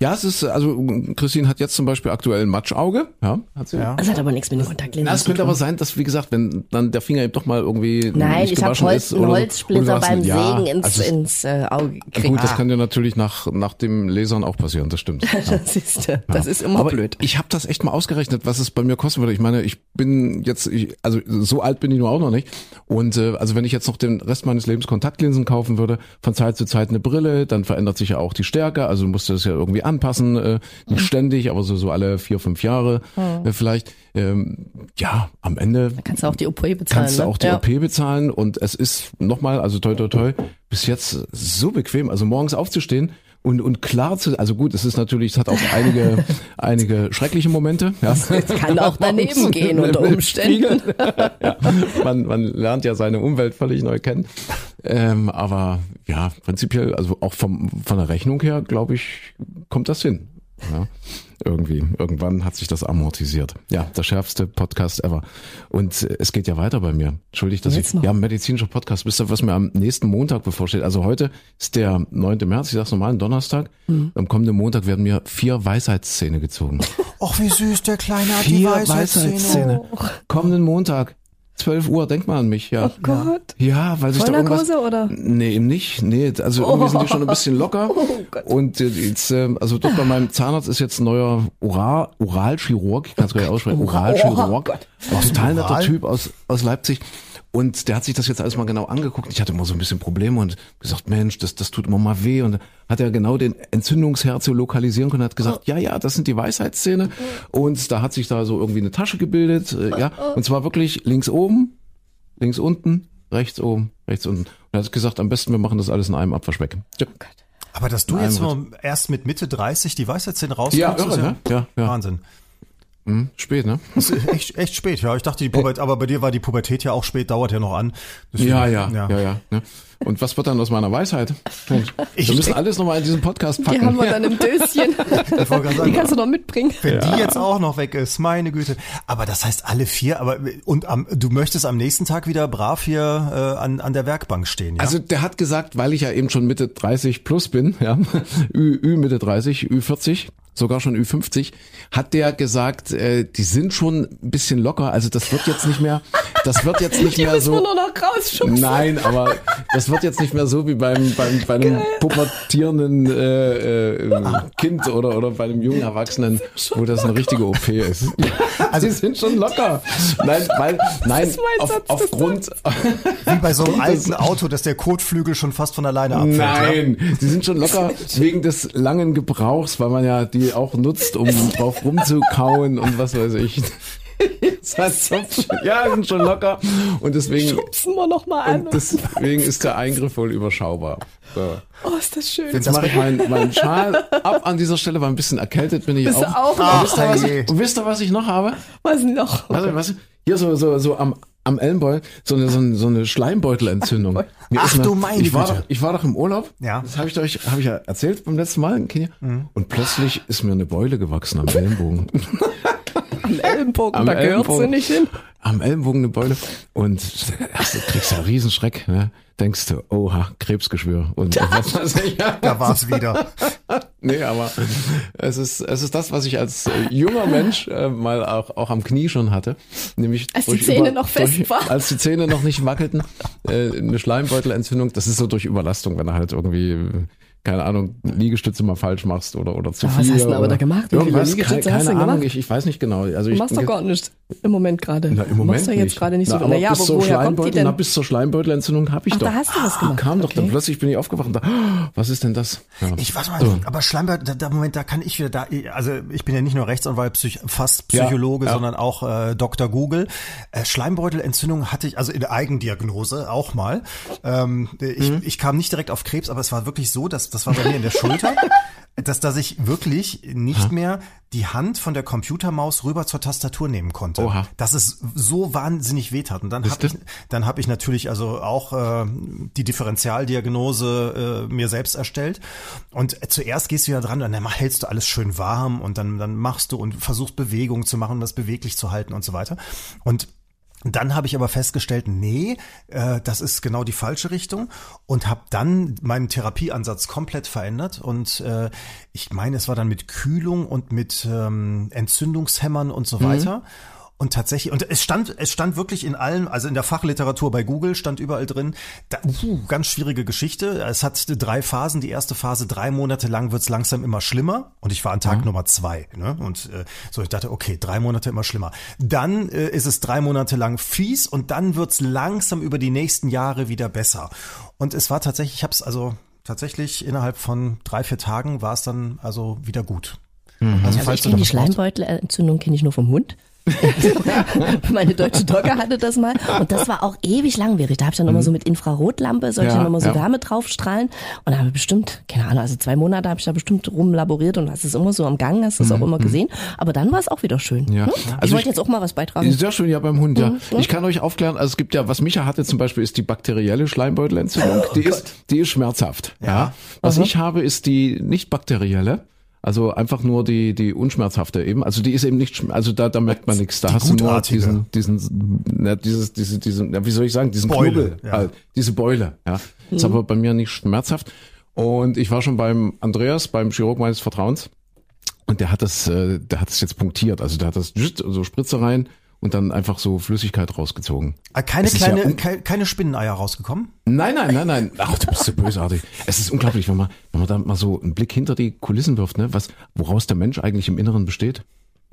Ja, es ist, also Christine hat jetzt zum Beispiel aktuell ein Matschauge. Ja, hat sie. Ja. Das hat aber nichts mit den Kontaktlinsen es könnte tun. aber sein, dass, wie gesagt, wenn dann der Finger eben doch mal irgendwie Nein, nicht ich habe Holz, einen. Holzsplitter du beim ja, Sägen ins, also es- ins äh, Auge gekriegt. Gut, das kann dir natürlich nach, nach dem Lasern auch passieren, das stimmt. Ja. das ist, das ist immer Aber blöd. Ich habe das echt mal ausgerechnet, was es bei mir kosten würde. Ich meine, ich bin jetzt, ich, also so alt bin ich nur auch noch nicht. Und äh, also wenn ich jetzt noch den Rest meines Lebens Kontaktlinsen kaufen würde, von Zeit zu Zeit eine Brille, dann verändert sich ja auch die Stärke. Also du musst das ja irgendwie anpassen, äh, nicht ständig, aber so, so alle vier, fünf Jahre äh, vielleicht. Ähm, ja, am Ende Kannst du auch die OP bezahlen. kannst du ne? auch die ja. OP bezahlen und es ist nochmal, also toi toi toi, bis jetzt so bequem, also morgens aufzustehen und, und klar zu, also gut, es ist natürlich, es hat auch einige, einige schreckliche Momente. Ja. Es kann auch daneben gehen unter Umständen. ja, man, man lernt ja seine Umwelt völlig neu kennen. Ähm, aber ja, prinzipiell, also auch vom, von der Rechnung her, glaube ich, kommt das hin. Ja, irgendwie, irgendwann hat sich das amortisiert. Ja, der schärfste Podcast ever. Und äh, es geht ja weiter bei mir. Entschuldigt, dass Jetzt ich, noch. ja, medizinischer Podcast. Wisst ihr, was mir am nächsten Montag bevorsteht? Also heute ist der 9. März, ich sag's normal, ein Donnerstag. Mhm. Am kommenden Montag werden mir vier Weisheitszähne gezogen. Och, wie süß, der Kleine hat die Vier Weisheitszähne. Weisheitszähne. Kommenden Montag. 12 Uhr, denk mal an mich, ja. Oh Gott. Ja, weil sich da irgendwas... Vollnarkose oder? Nee, eben nicht. Nee, also irgendwie sind die schon ein bisschen locker. Oh Gott. Und äh, jetzt, äh, also dort bei meinem Zahnarzt ist jetzt ein neuer Oral, Oralchirurg, ich kann es gar nicht aussprechen, Oralchirurg. Oh Gott. Ein total netter? Typ aus, aus Leipzig. Und der hat sich das jetzt alles mal genau angeguckt. Ich hatte immer so ein bisschen Probleme und gesagt, Mensch, das, das tut immer mal weh. Und hat er genau den Entzündungsherd so lokalisieren können, hat gesagt, ja, ja, das sind die Weisheitszähne. Und da hat sich da so irgendwie eine Tasche gebildet, äh, ja. Und zwar wirklich links oben, links unten, rechts oben, rechts unten. Und er hat gesagt, am besten wir machen das alles in einem Abwasch weg. Ja, Aber dass du jetzt erst mit Mitte 30 die Weisheitszähne rauskommst, Ja, ist irre, ne? Ja, ja. Wahnsinn. Hm, spät, ne? Echt, echt spät, ja. Ich dachte, die Pubertät, aber bei dir war die Pubertät ja auch spät, dauert ja noch an. Deswegen- Ja, ja, ja, ja. ne? Und was wird dann aus meiner Weisheit? Mensch, Ich- wir müssen alles nochmal in diesen Podcast packen. Die haben wir dann im Döschen. Die kannst du noch mitbringen. wenn die jetzt auch noch weg ist, meine Güte. Aber das heißt alle vier, aber und am, du möchtest am nächsten Tag wieder brav hier äh, an, an der Werkbank stehen, ja? Also der hat gesagt, weil ich ja eben schon Mitte 30 plus bin, ja, Ü, Ü Mitte 30, Ü 40, sogar schon Ü50, hat der gesagt, äh, die sind schon ein bisschen locker. Also das wird jetzt nicht mehr, das wird jetzt nicht Die mehr so. nur noch rausschubsen. Nein, aber das wird jetzt nicht mehr so wie beim, beim bei einem pubertierenden äh, äh, Kind oder oder bei einem jungen Erwachsenen, wo das eine richtige OP ist. Also sie sind schon locker. Nein, weil nein, ist mein auf, aufgrund Wie bei so einem alten Auto, dass der Kotflügel schon fast von alleine abfällt. Ja? Nein, sie sind schon locker wegen des langen Gebrauchs, weil man ja die auch nutzt, um drauf rumzukauen und was weiß ich. Das heißt, ja, sind schon locker und deswegen Schubsen wir noch mal an. und deswegen ist der Eingriff wohl überschaubar. So. oh, ist das schön. Jetzt mache ich meinen, meinen Schal ab an dieser Stelle, weil ein bisschen erkältet bin ich Bist du auch. auch? Und wisst, ihr, Ach, was, und wisst ihr, was ich noch habe? Was noch? Was, was, hier so, so, so am, am Ellenbeul, so eine, so eine, so eine Schleimbeutelentzündung. Mir Ach eine- du meine ich war, doch, ich war doch im Urlaub. Ja. Das habe ich euch, habe ich ja erzählt beim letzten Mal in Kenia. Mhm. Und plötzlich ist mir eine Beule gewachsen am Ellenbogen. Am Ellenbogen, Am da gehört sie nicht hin. am Ellenbogen eine Beule. Und ach, du kriegst ja einen Riesenschreck, ne? Denkst du, oha, Krebsgeschwür. Und was weiß ich. Da war's wieder. Nee, aber es ist, es ist das, was ich als äh, junger Mensch äh, mal auch, auch am Knie schon hatte. Nämlich Als die Zähne noch fest durch, waren. Als die Zähne noch nicht wackelten. Äh, eine Schleimbeutelentzündung. Das ist so durch Überlastung, wenn du halt irgendwie, keine Ahnung, Liegestütze mal falsch machst oder, oder zu Ja, viel. was hast du denn aber da gemacht? Wie viele Liegestütze keine, hast du keine denn Ahnung, gemacht? ich, ich weiß nicht genau. Also Du ich, machst doch gar nichts im Moment gerade. na, im Du Moment machst ja jetzt nicht. gerade nicht na, so. aber Naja, bis aber zur woher kommt die Schleimbeutel, na, bis zur Schleimbeutelentzündung habe ich Ach, doch. da hast du was gemacht. Kam doch, dann Okay. plötzlich bin ich aufgewacht und da, oh, was ist denn das? Ja. Ich warte mal, So. aber Schleimbeutel, da, da Moment, da kann ich wieder da, also ich bin ja nicht nur Rechtsanwalt, Psych, fast Ja, Psychologe, ja. sondern auch äh, Dr. Google. Äh, Schleimbeutelentzündung hatte ich, also in der Eigendiagnose auch mal. Ähm, ich, Mhm. ich kam nicht direkt auf Krebs, aber es war wirklich so, dass das war bei mir in der Schulter. Dass, dass ich wirklich nicht mehr die Hand von der Computermaus rüber zur Tastatur nehmen konnte. Oha. Dass es so wahnsinnig wehtat. Und dann habe ich, dann habe ich natürlich also auch äh, die Differentialdiagnose äh, mir selbst erstellt. Und zuerst gehst du ja dran, und dann hältst du alles schön warm und dann, dann machst du und versuchst Bewegung zu machen, das beweglich zu halten und so weiter. Und dann habe ich aber festgestellt, nee, äh, das ist genau die falsche Richtung und habe dann meinen Therapieansatz komplett verändert und äh, ich meine, es war dann mit Kühlung und mit ähm, Entzündungshämmern und so weiter. Und tatsächlich, und es stand, es stand wirklich in allen, also in der Fachliteratur bei Google stand überall drin, da, uh, ganz schwierige Geschichte. Es hat drei Phasen. Die erste Phase, drei Monate lang wird's langsam immer schlimmer. Und ich war an Tag Nummer zwei. Ne? Und äh, so, ich dachte, okay, drei Monate immer schlimmer. Dann äh, ist es drei Monate lang fies und dann wird's langsam über die nächsten Jahre wieder besser. Und es war tatsächlich, ich habe es also tatsächlich innerhalb von drei, vier Tagen war es dann also wieder gut. Also, Also ich falls du kenne die Schleimbeutelentzündung kenne ich nur vom Hund. Meine deutsche Dogge hatte das mal und das war auch ewig langwierig. Da habe ich dann immer so mit Infrarotlampe, sollte ich Ja, dann immer so ja. Wärme draufstrahlen und da habe ich bestimmt, keine Ahnung, also zwei Monate habe ich da bestimmt rumlaboriert und hast es immer so am Gang, hast es auch immer gesehen. Aber dann war es auch wieder schön. Ja. Hm? Also ich wollte ich- jetzt auch mal was beitragen. Sehr schön, ja, beim Hund, ja. Mhm, Ich kann euch aufklären, also es gibt ja, was Micha hatte zum Beispiel, ist die bakterielle Schleimbeutelentzündung. Oh die ist, die ist schmerzhaft. Ja. Was ich habe, ist die nicht bakterielle. Also einfach nur die, die unschmerzhafte eben. Also die ist eben nicht, also da, da merkt man nichts. Da Die hast du nur gutartige. diesen, diesen, na, dieses, diese, diesen, ja, wie soll ich sagen, diesen Beule, Knubbel, ja. äh, diese Beule, ja. Ist aber bei mir nicht schmerzhaft. Und ich war schon beim Andreas, beim Chirurg meines Vertrauens. Und der hat das, äh, der hat es jetzt punktiert. Also der hat das so Spritze rein und dann einfach so Flüssigkeit rausgezogen. Ah, Keine ist ja kleine, un- keine, Spinneneier rausgekommen? Nein, nein, nein, nein. Ach, du bist so bösartig. Es ist unglaublich, wenn man, wenn man da mal so einen Blick hinter die Kulissen wirft, ne, was, woraus der Mensch eigentlich im Inneren besteht.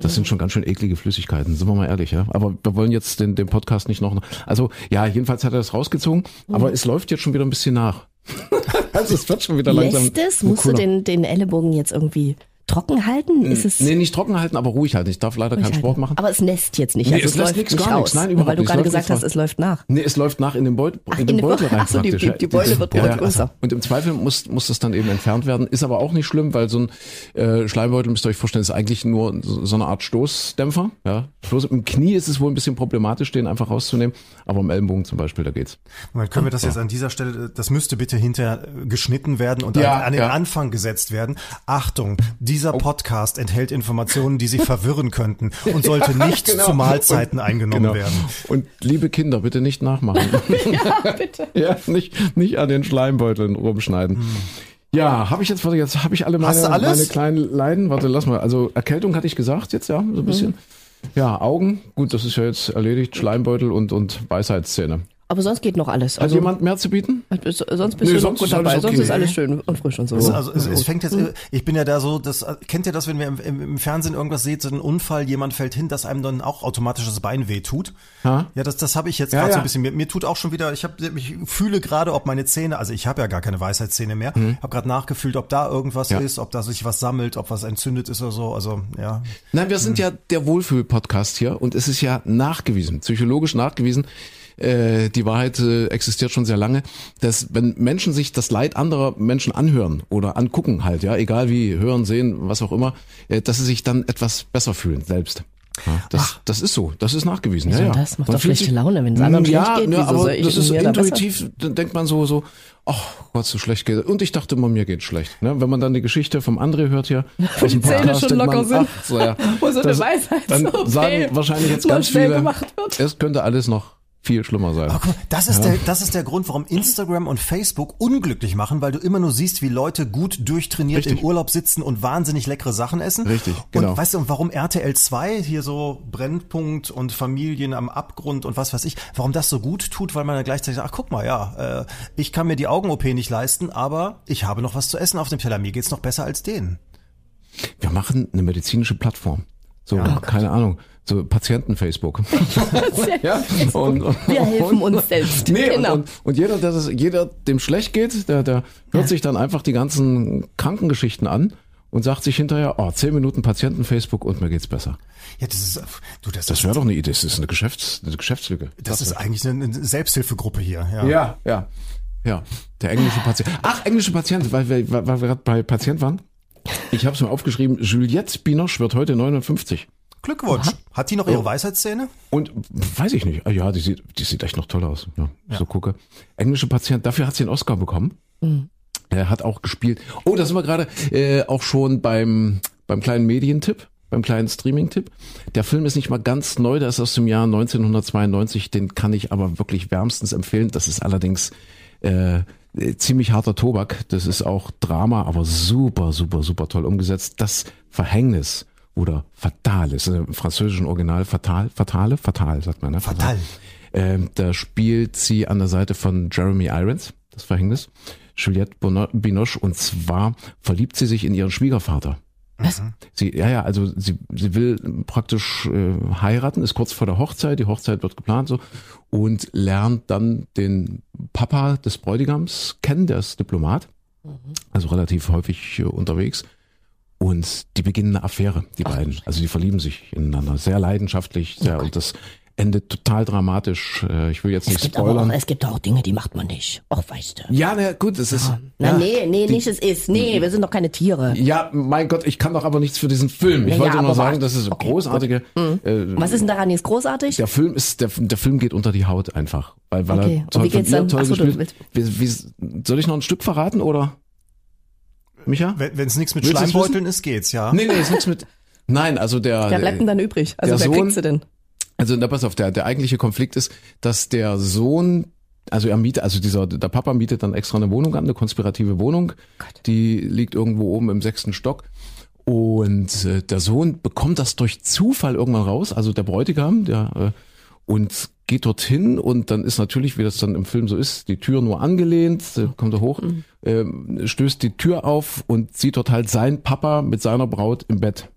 Das sind schon ganz schön eklige Flüssigkeiten, sind wir mal ehrlich, ja. Aber wir wollen jetzt den, den Podcast nicht noch. Also ja, jedenfalls hat er das rausgezogen, aber es läuft jetzt schon wieder ein bisschen nach. also es wird schon wieder langsam. Lässt es? Musst du den, den Ellenbogen jetzt irgendwie trocken halten? Ist es Nee, nicht trocken halten, aber ruhig halten. Ich darf leider ruhig keinen Sport halten? machen. Aber es nässt jetzt nicht. Nee, also es es, lässt läuft nix, nicht gar raus. nix. Nein, überhaupt weil du nicht. Es gerade gesagt hast, es läuft nach. Nee, es läuft nach in den, Beut, Ach, in den Beutel rein Ach so, die- praktisch. die- die Beule wird ja, größer. Und im Zweifel muss, muss das dann eben entfernt werden. Ist aber auch nicht schlimm, weil so ein äh, Schleimbeutel, müsst ihr euch vorstellen, ist eigentlich nur so, so eine Art Stoßdämpfer. Ja. Stoß, Im Knie ist es wohl ein bisschen problematisch, den einfach rauszunehmen. Aber im Ellenbogen zum Beispiel, da geht's. Moment, können wir das jetzt an dieser Stelle, das müsste bitte hinterher geschnitten werden und Ja, an, an den ja. Anfang gesetzt werden. Achtung, dieser Podcast enthält Informationen, die Sie verwirren könnten und sollte nicht genau. zu Mahlzeiten eingenommen Genau. werden. Und liebe Kinder, bitte nicht nachmachen. Ja, bitte. ja, nicht, nicht an den Schleimbeuteln rumschneiden. Ja, habe ich jetzt, warte, jetzt habe ich alle meine, meine kleinen Leiden. Warte, lass mal. Also Erkältung hatte ich gesagt jetzt, ja, so ein bisschen. Mhm. Ja, Augen, gut, das ist ja jetzt erledigt. Schleimbeutel und, und Weisheitszähne. Aber sonst geht noch alles. Hat jemand mehr zu bieten? Also, sonst bist Nee, du sonst noch gut ist alles dabei. Sonst okay. ist alles schön und frisch und so. Es- Also es, es fängt jetzt, ich bin ja da so, das kennt ihr das, wenn wir im, im, Fernsehen irgendwas seht, so einen Unfall, jemand fällt hin, dass einem dann auch automatisch das Bein weh tut. Ha? Ja, das, das habe ich jetzt Ja, gerade so ja. ein bisschen. Mir, mir tut auch schon wieder, ich, hab, ich fühle gerade, ob meine Zähne, also ich habe ja gar keine Weisheitszähne mehr, Mhm. habe gerade nachgefühlt, ob da irgendwas Ja. ist, ob da sich was sammelt, ob was entzündet ist oder so. Also ja, Nein, wir sind ja der Wohlfühl-Podcast hier und es ist ja nachgewiesen, psychologisch nachgewiesen, äh, die Wahrheit äh, existiert schon sehr lange, dass wenn Menschen sich das Leid anderer Menschen anhören oder angucken halt, ja, egal wie, hören, sehen, was auch immer, äh, dass sie sich dann etwas besser fühlen selbst. Ja, das, das ist so, das ist nachgewiesen. Ja, ja. das? Macht Man doch schlechte sich- Laune, wenn es anderen ja, schlecht geht. Ja, Wieso aber soll ich das ist mir da besser? intuitiv, dann denkt man so, so, ach Gott, so schlecht geht. Und ich dachte immer, mir geht schlecht. Ne? Wenn man dann die Geschichte vom André hört hier, aus dem die Zähne schon locker man, sind. ach, so, ja, Wo so eine Weisheit Dann so sagen wahrscheinlich jetzt ganz viele, gemacht wird. es könnte alles noch viel schlimmer sein. Mal, das ist, der, das ist der Grund, warum Instagram und Facebook unglücklich machen, weil du immer nur siehst, wie Leute gut durchtrainiert Richtig. im Urlaub sitzen und wahnsinnig leckere Sachen essen. Richtig, genau. Und weißt du, und warum RTL 2 hier so Brennpunkt und Familien am Abgrund und was weiß ich, warum das so gut tut, weil man dann gleichzeitig sagt, ach guck mal, ja, äh, ich kann mir die Augen-OP nicht leisten, aber ich habe noch was zu essen auf dem Teller. Mir geht's noch besser als denen. Wir machen eine medizinische Plattform. So, Oh keine Ahnung, so Patienten-Facebook. ja, und, und, Wir helfen uns selbst. Nee, genau. und, und, jeder, der das, jeder, dem schlecht geht, der, der hört sich dann einfach die ganzen Krankengeschichten an und sagt sich hinterher, oh, zehn Minuten Patienten-Facebook und mir geht's besser. Ja, das ist, du, das, Das wäre doch eine Idee, das ist eine, Geschäfts-, eine Geschäftslücke. das ist eigentlich eine, eine Selbsthilfegruppe hier. Ja. Ja, ja. Ja, der englische Patient. Ach, englische Patient, weil wir, weil wir gerade bei Patient waren. Ich habe es mir aufgeschrieben, Juliette Binoche wird heute 59. Glückwunsch. Hat die noch ihre Weisheitszähne? Und weiß ich nicht. Ah, Ja, die sieht, die sieht echt noch toll aus. Ja, So gucke. Englische Patient, dafür hat sie einen Oscar bekommen. Er hat auch gespielt. Oh, da sind wir gerade äh, auch schon beim, beim kleinen Medientipp, beim kleinen Streaming-Tipp. Der Film ist nicht mal ganz neu, der ist aus dem Jahr 1992. Den kann ich aber wirklich wärmstens empfehlen. Das ist allerdings äh, äh, ziemlich harter Tobak. Das ist auch Drama, aber super, super, super toll umgesetzt. Das Verhängnis oder Fatal ist im französischen Original Fatal, Fatale, Fatal sagt man, ne? Fatal. Ähm, da spielt sie an der Seite von Jeremy Irons, das Verhängnis, Juliette Binoche, und zwar verliebt sie sich in ihren Schwiegervater. Was? Sie, ja, ja, also sie, sie will praktisch äh, heiraten, ist kurz vor der Hochzeit, die Hochzeit wird geplant so und lernt dann den Papa des Bräutigams kennen, der ist Diplomat, also relativ häufig äh, unterwegs. Und die beginnen eine Affäre, die beiden. Also die verlieben sich ineinander, sehr leidenschaftlich, sehr, und das endet total dramatisch. Äh, Ich will jetzt Es nicht gibt aber auch, spoilern. es gibt auch Dinge, die macht man nicht. Ach, weißt du. Ja, na gut, es ist. Na, ja, nee, nee, die- nicht es ist. Nee, wir sind doch keine Tiere. Ja, mein Gott, ich kann doch aber nichts für diesen Film. Ich Ja, wollte ja, nur sagen, das ist Okay, großartige. Äh, Was ist denn daran jetzt großartig? der Film ist, der, der Film geht unter die Haut einfach, weil, weil Okay, er und toll wie geht's dann? toll Ach so, du gespielt. Wie, wie, soll ich noch ein Stück verraten oder? Micha? Wenn es nichts mit Willst Schleimbeuteln ist, geht's, ja. Nee, nee, ist nichts mit. Nein, also der. Wer bleibt denn dann übrig? Also der wer Sohn- kriegt sie denn? Also na, pass auf, der, der eigentliche Konflikt ist, dass der Sohn, also er mietet, also dieser, der Papa mietet dann extra eine Wohnung an, eine konspirative Wohnung, die liegt irgendwo oben im sechsten Stock. Und äh, der Sohn bekommt das durch Zufall irgendwann raus, also der Bräutigam, der äh, und geht dorthin und dann ist natürlich, wie das dann im Film so ist, die Tür nur angelehnt, kommt er hoch, ähm, stößt die Tür auf und sieht dort halt sein Papa mit seiner Braut im Bett.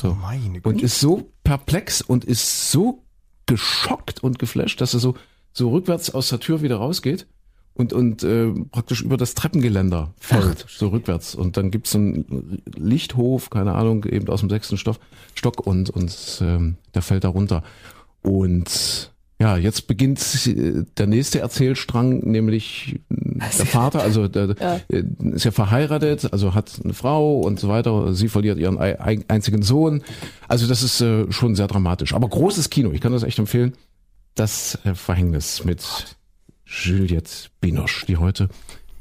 So. Meine Güte. Und ist so perplex und ist so geschockt und geflasht, dass er so, so rückwärts aus der Tür wieder rausgeht und, und äh, praktisch über das Treppengeländer fällt, so rückwärts. Und dann gibt's einen Lichthof, keine Ahnung, eben aus dem sechsten Stoff, Stock und, und ähm, der fällt da runter. Und ja, jetzt beginnt äh, der nächste Erzählstrang, nämlich äh, der Vater, also der äh, ist ja verheiratet, also hat eine Frau und so weiter. Sie verliert ihren ei- ei- einzigen Sohn. Also das ist schon sehr dramatisch. Aber großes Kino, ich kann das echt empfehlen. Das Verhängnis mit Juliette Binoche, die heute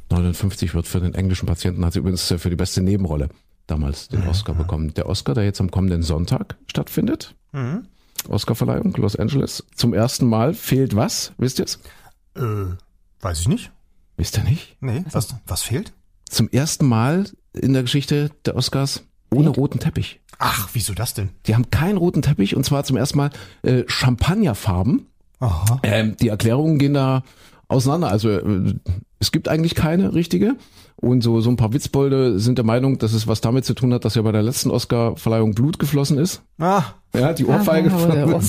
59 wird für den englischen Patienten, hat sie übrigens für die beste Nebenrolle damals den Oscar bekommen. Der Oscar, der jetzt am kommenden Sonntag stattfindet. Oscarverleihung, Los Angeles. Zum ersten Mal fehlt was? Wisst ihr es? Äh, weiß ich nicht. Wisst ihr nicht? Nee, was, was fehlt? zum ersten Mal in der Geschichte der Oscars ohne roten Teppich. Ach, wieso das denn? Die haben keinen roten Teppich und zwar zum ersten Mal äh, Champagnerfarben. Aha. Ähm, die Erklärungen gehen da auseinander. Also äh, es gibt eigentlich keine richtige. Und so, so ein paar Witzbolde sind der Meinung, dass es was damit zu tun hat, dass ja bei der letzten Oscar-Verleihung Blut geflossen ist. Ah, Ja, die Ohrfeige Ah, von der Blut.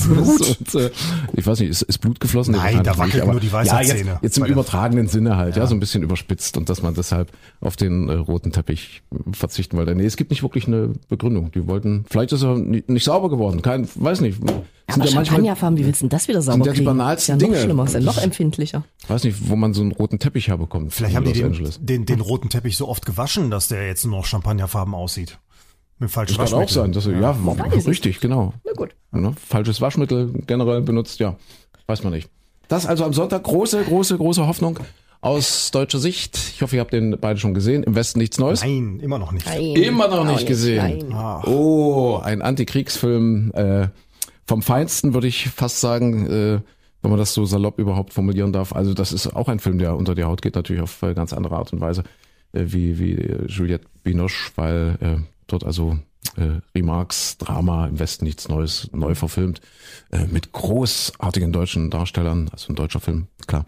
Und, äh, ich weiß nicht, ist, ist Blut geflossen? Nein, da wackelt nur die ja, Weisheitszähne. jetzt, jetzt im übertragenen Sinne halt, ja. so ein bisschen überspitzt und dass man deshalb auf den äh, roten Teppich verzichten wollte. Nee, es gibt nicht wirklich eine Begründung. Die wollten, vielleicht ist er nicht, nicht sauber geworden, kein, weiß nicht. Sind Aber Champagnerfarben, wie willst du denn das wieder sauber ja die kriegen? banalsten ist ja noch Dinge. schlimmer, ist ja noch empfindlicher. weiß nicht, wo man so einen roten Teppich herbekommt. vielleicht in haben die Los den, Angeles. den, den roten Teppich so oft gewaschen, dass der jetzt nur noch champagnerfarben aussieht. Mit falschen Das kann auch sein, dass, ja, weiß es. richtig, genau. Na gut. Ne? Falsches Waschmittel generell benutzt, ja, weiß man nicht. Das also am Sonntag große, große, große Hoffnung aus deutscher Sicht. Ich hoffe, ihr habt den beide schon gesehen. Im Westen nichts Neues. Nein, immer noch nicht. Nein, Immer noch nicht gesehen. Nein. Oh, ein Antikriegsfilm äh, vom Feinsten, würde ich fast sagen, äh, wenn man das so salopp überhaupt formulieren darf. Also das ist auch ein Film, der unter die Haut geht, natürlich auf äh, ganz andere Art und Weise, äh, wie, wie äh, Juliette Binoche, weil äh, dort also äh, Remarks Drama im Westen nichts Neues neu verfilmt, äh, mit großartigen deutschen Darstellern, also ein deutscher Film, klar.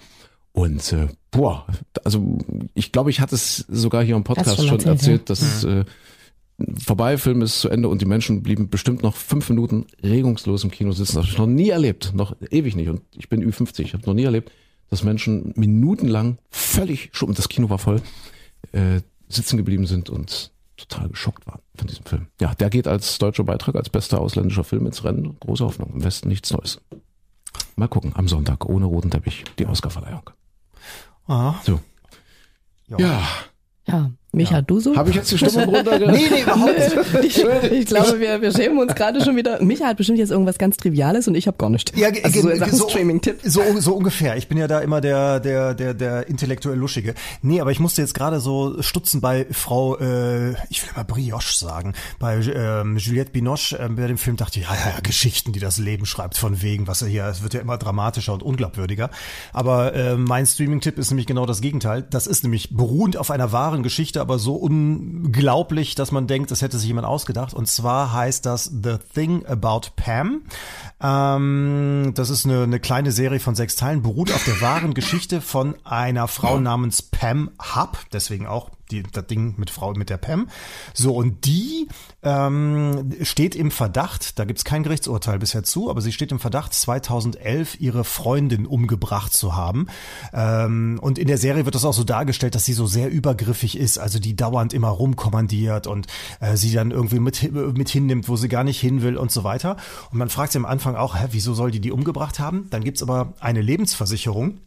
Und äh, boah, also ich glaube, ich hatte es sogar hier im Podcast schon schon erzählt, dass es äh, vorbei, Film ist zu Ende und die Menschen blieben bestimmt noch fünf Minuten regungslos im Kino sitzen. Das habe ich noch nie erlebt, noch ewig nicht. Und ich bin Ü50, ich habe noch nie erlebt, dass Menschen minutenlang völlig schon, das Kino war voll, äh, sitzen geblieben sind und total geschockt waren von diesem Film. Ja, der geht als deutscher Beitrag, als bester ausländischer Film ins Rennen. Große Hoffnung. Im Westen nichts Neues. Mal gucken, am Sonntag, ohne roten Teppich, die Oscarverleihung. Aha. So. Ja. Ja, Ja, Micha, du so? habe ich jetzt die Stimmung runterge... Nee, nee, überhaupt nicht. ich, ich glaube, wir, wir schämen uns gerade schon wieder. Micha hat bestimmt jetzt irgendwas ganz Triviales und ich habe gar nichts. Ja, also so so- Streaming-Tipp. So, so ungefähr. Ich bin ja da immer der, der, der, der intellektuell Luschige. Nee, aber ich musste jetzt gerade so stutzen bei Frau, äh, ich will immer Brioche sagen, bei ähm, Juliette Binoche, äh, bei dem Film dachte ich, ja, ja, ja, Geschichten, die das Leben schreibt, von wegen, was er hier, es wird ja immer dramatischer und unglaubwürdiger. Aber äh, mein Streaming-Tipp ist nämlich genau das Gegenteil. Das ist nämlich beruhend auf einer wahren Geschichte, aber so unglaublich, dass man denkt, das hätte sich jemand ausgedacht. Und zwar heißt das The Thing About Pam. Ähm, das ist eine, eine kleine Serie von sechs Teilen, beruht auf der wahren Geschichte von einer Frau namens Pam Hub, deswegen auch die, das Ding mit Frau mit der Pam. So, und die ähm, steht im Verdacht, da gibt's kein Gerichtsurteil bisher zu, aber sie steht im Verdacht, 2011 ihre Freundin umgebracht zu haben. Ähm, und in der Serie wird das auch so dargestellt, dass sie so sehr übergriffig ist, also die dauernd immer rumkommandiert und äh, sie dann irgendwie mit, mit hinnimmt, wo sie gar nicht hin will und so weiter. Und man fragt sich am Anfang auch, hä, wieso soll die die umgebracht haben? Dann gibt's aber eine Lebensversicherung,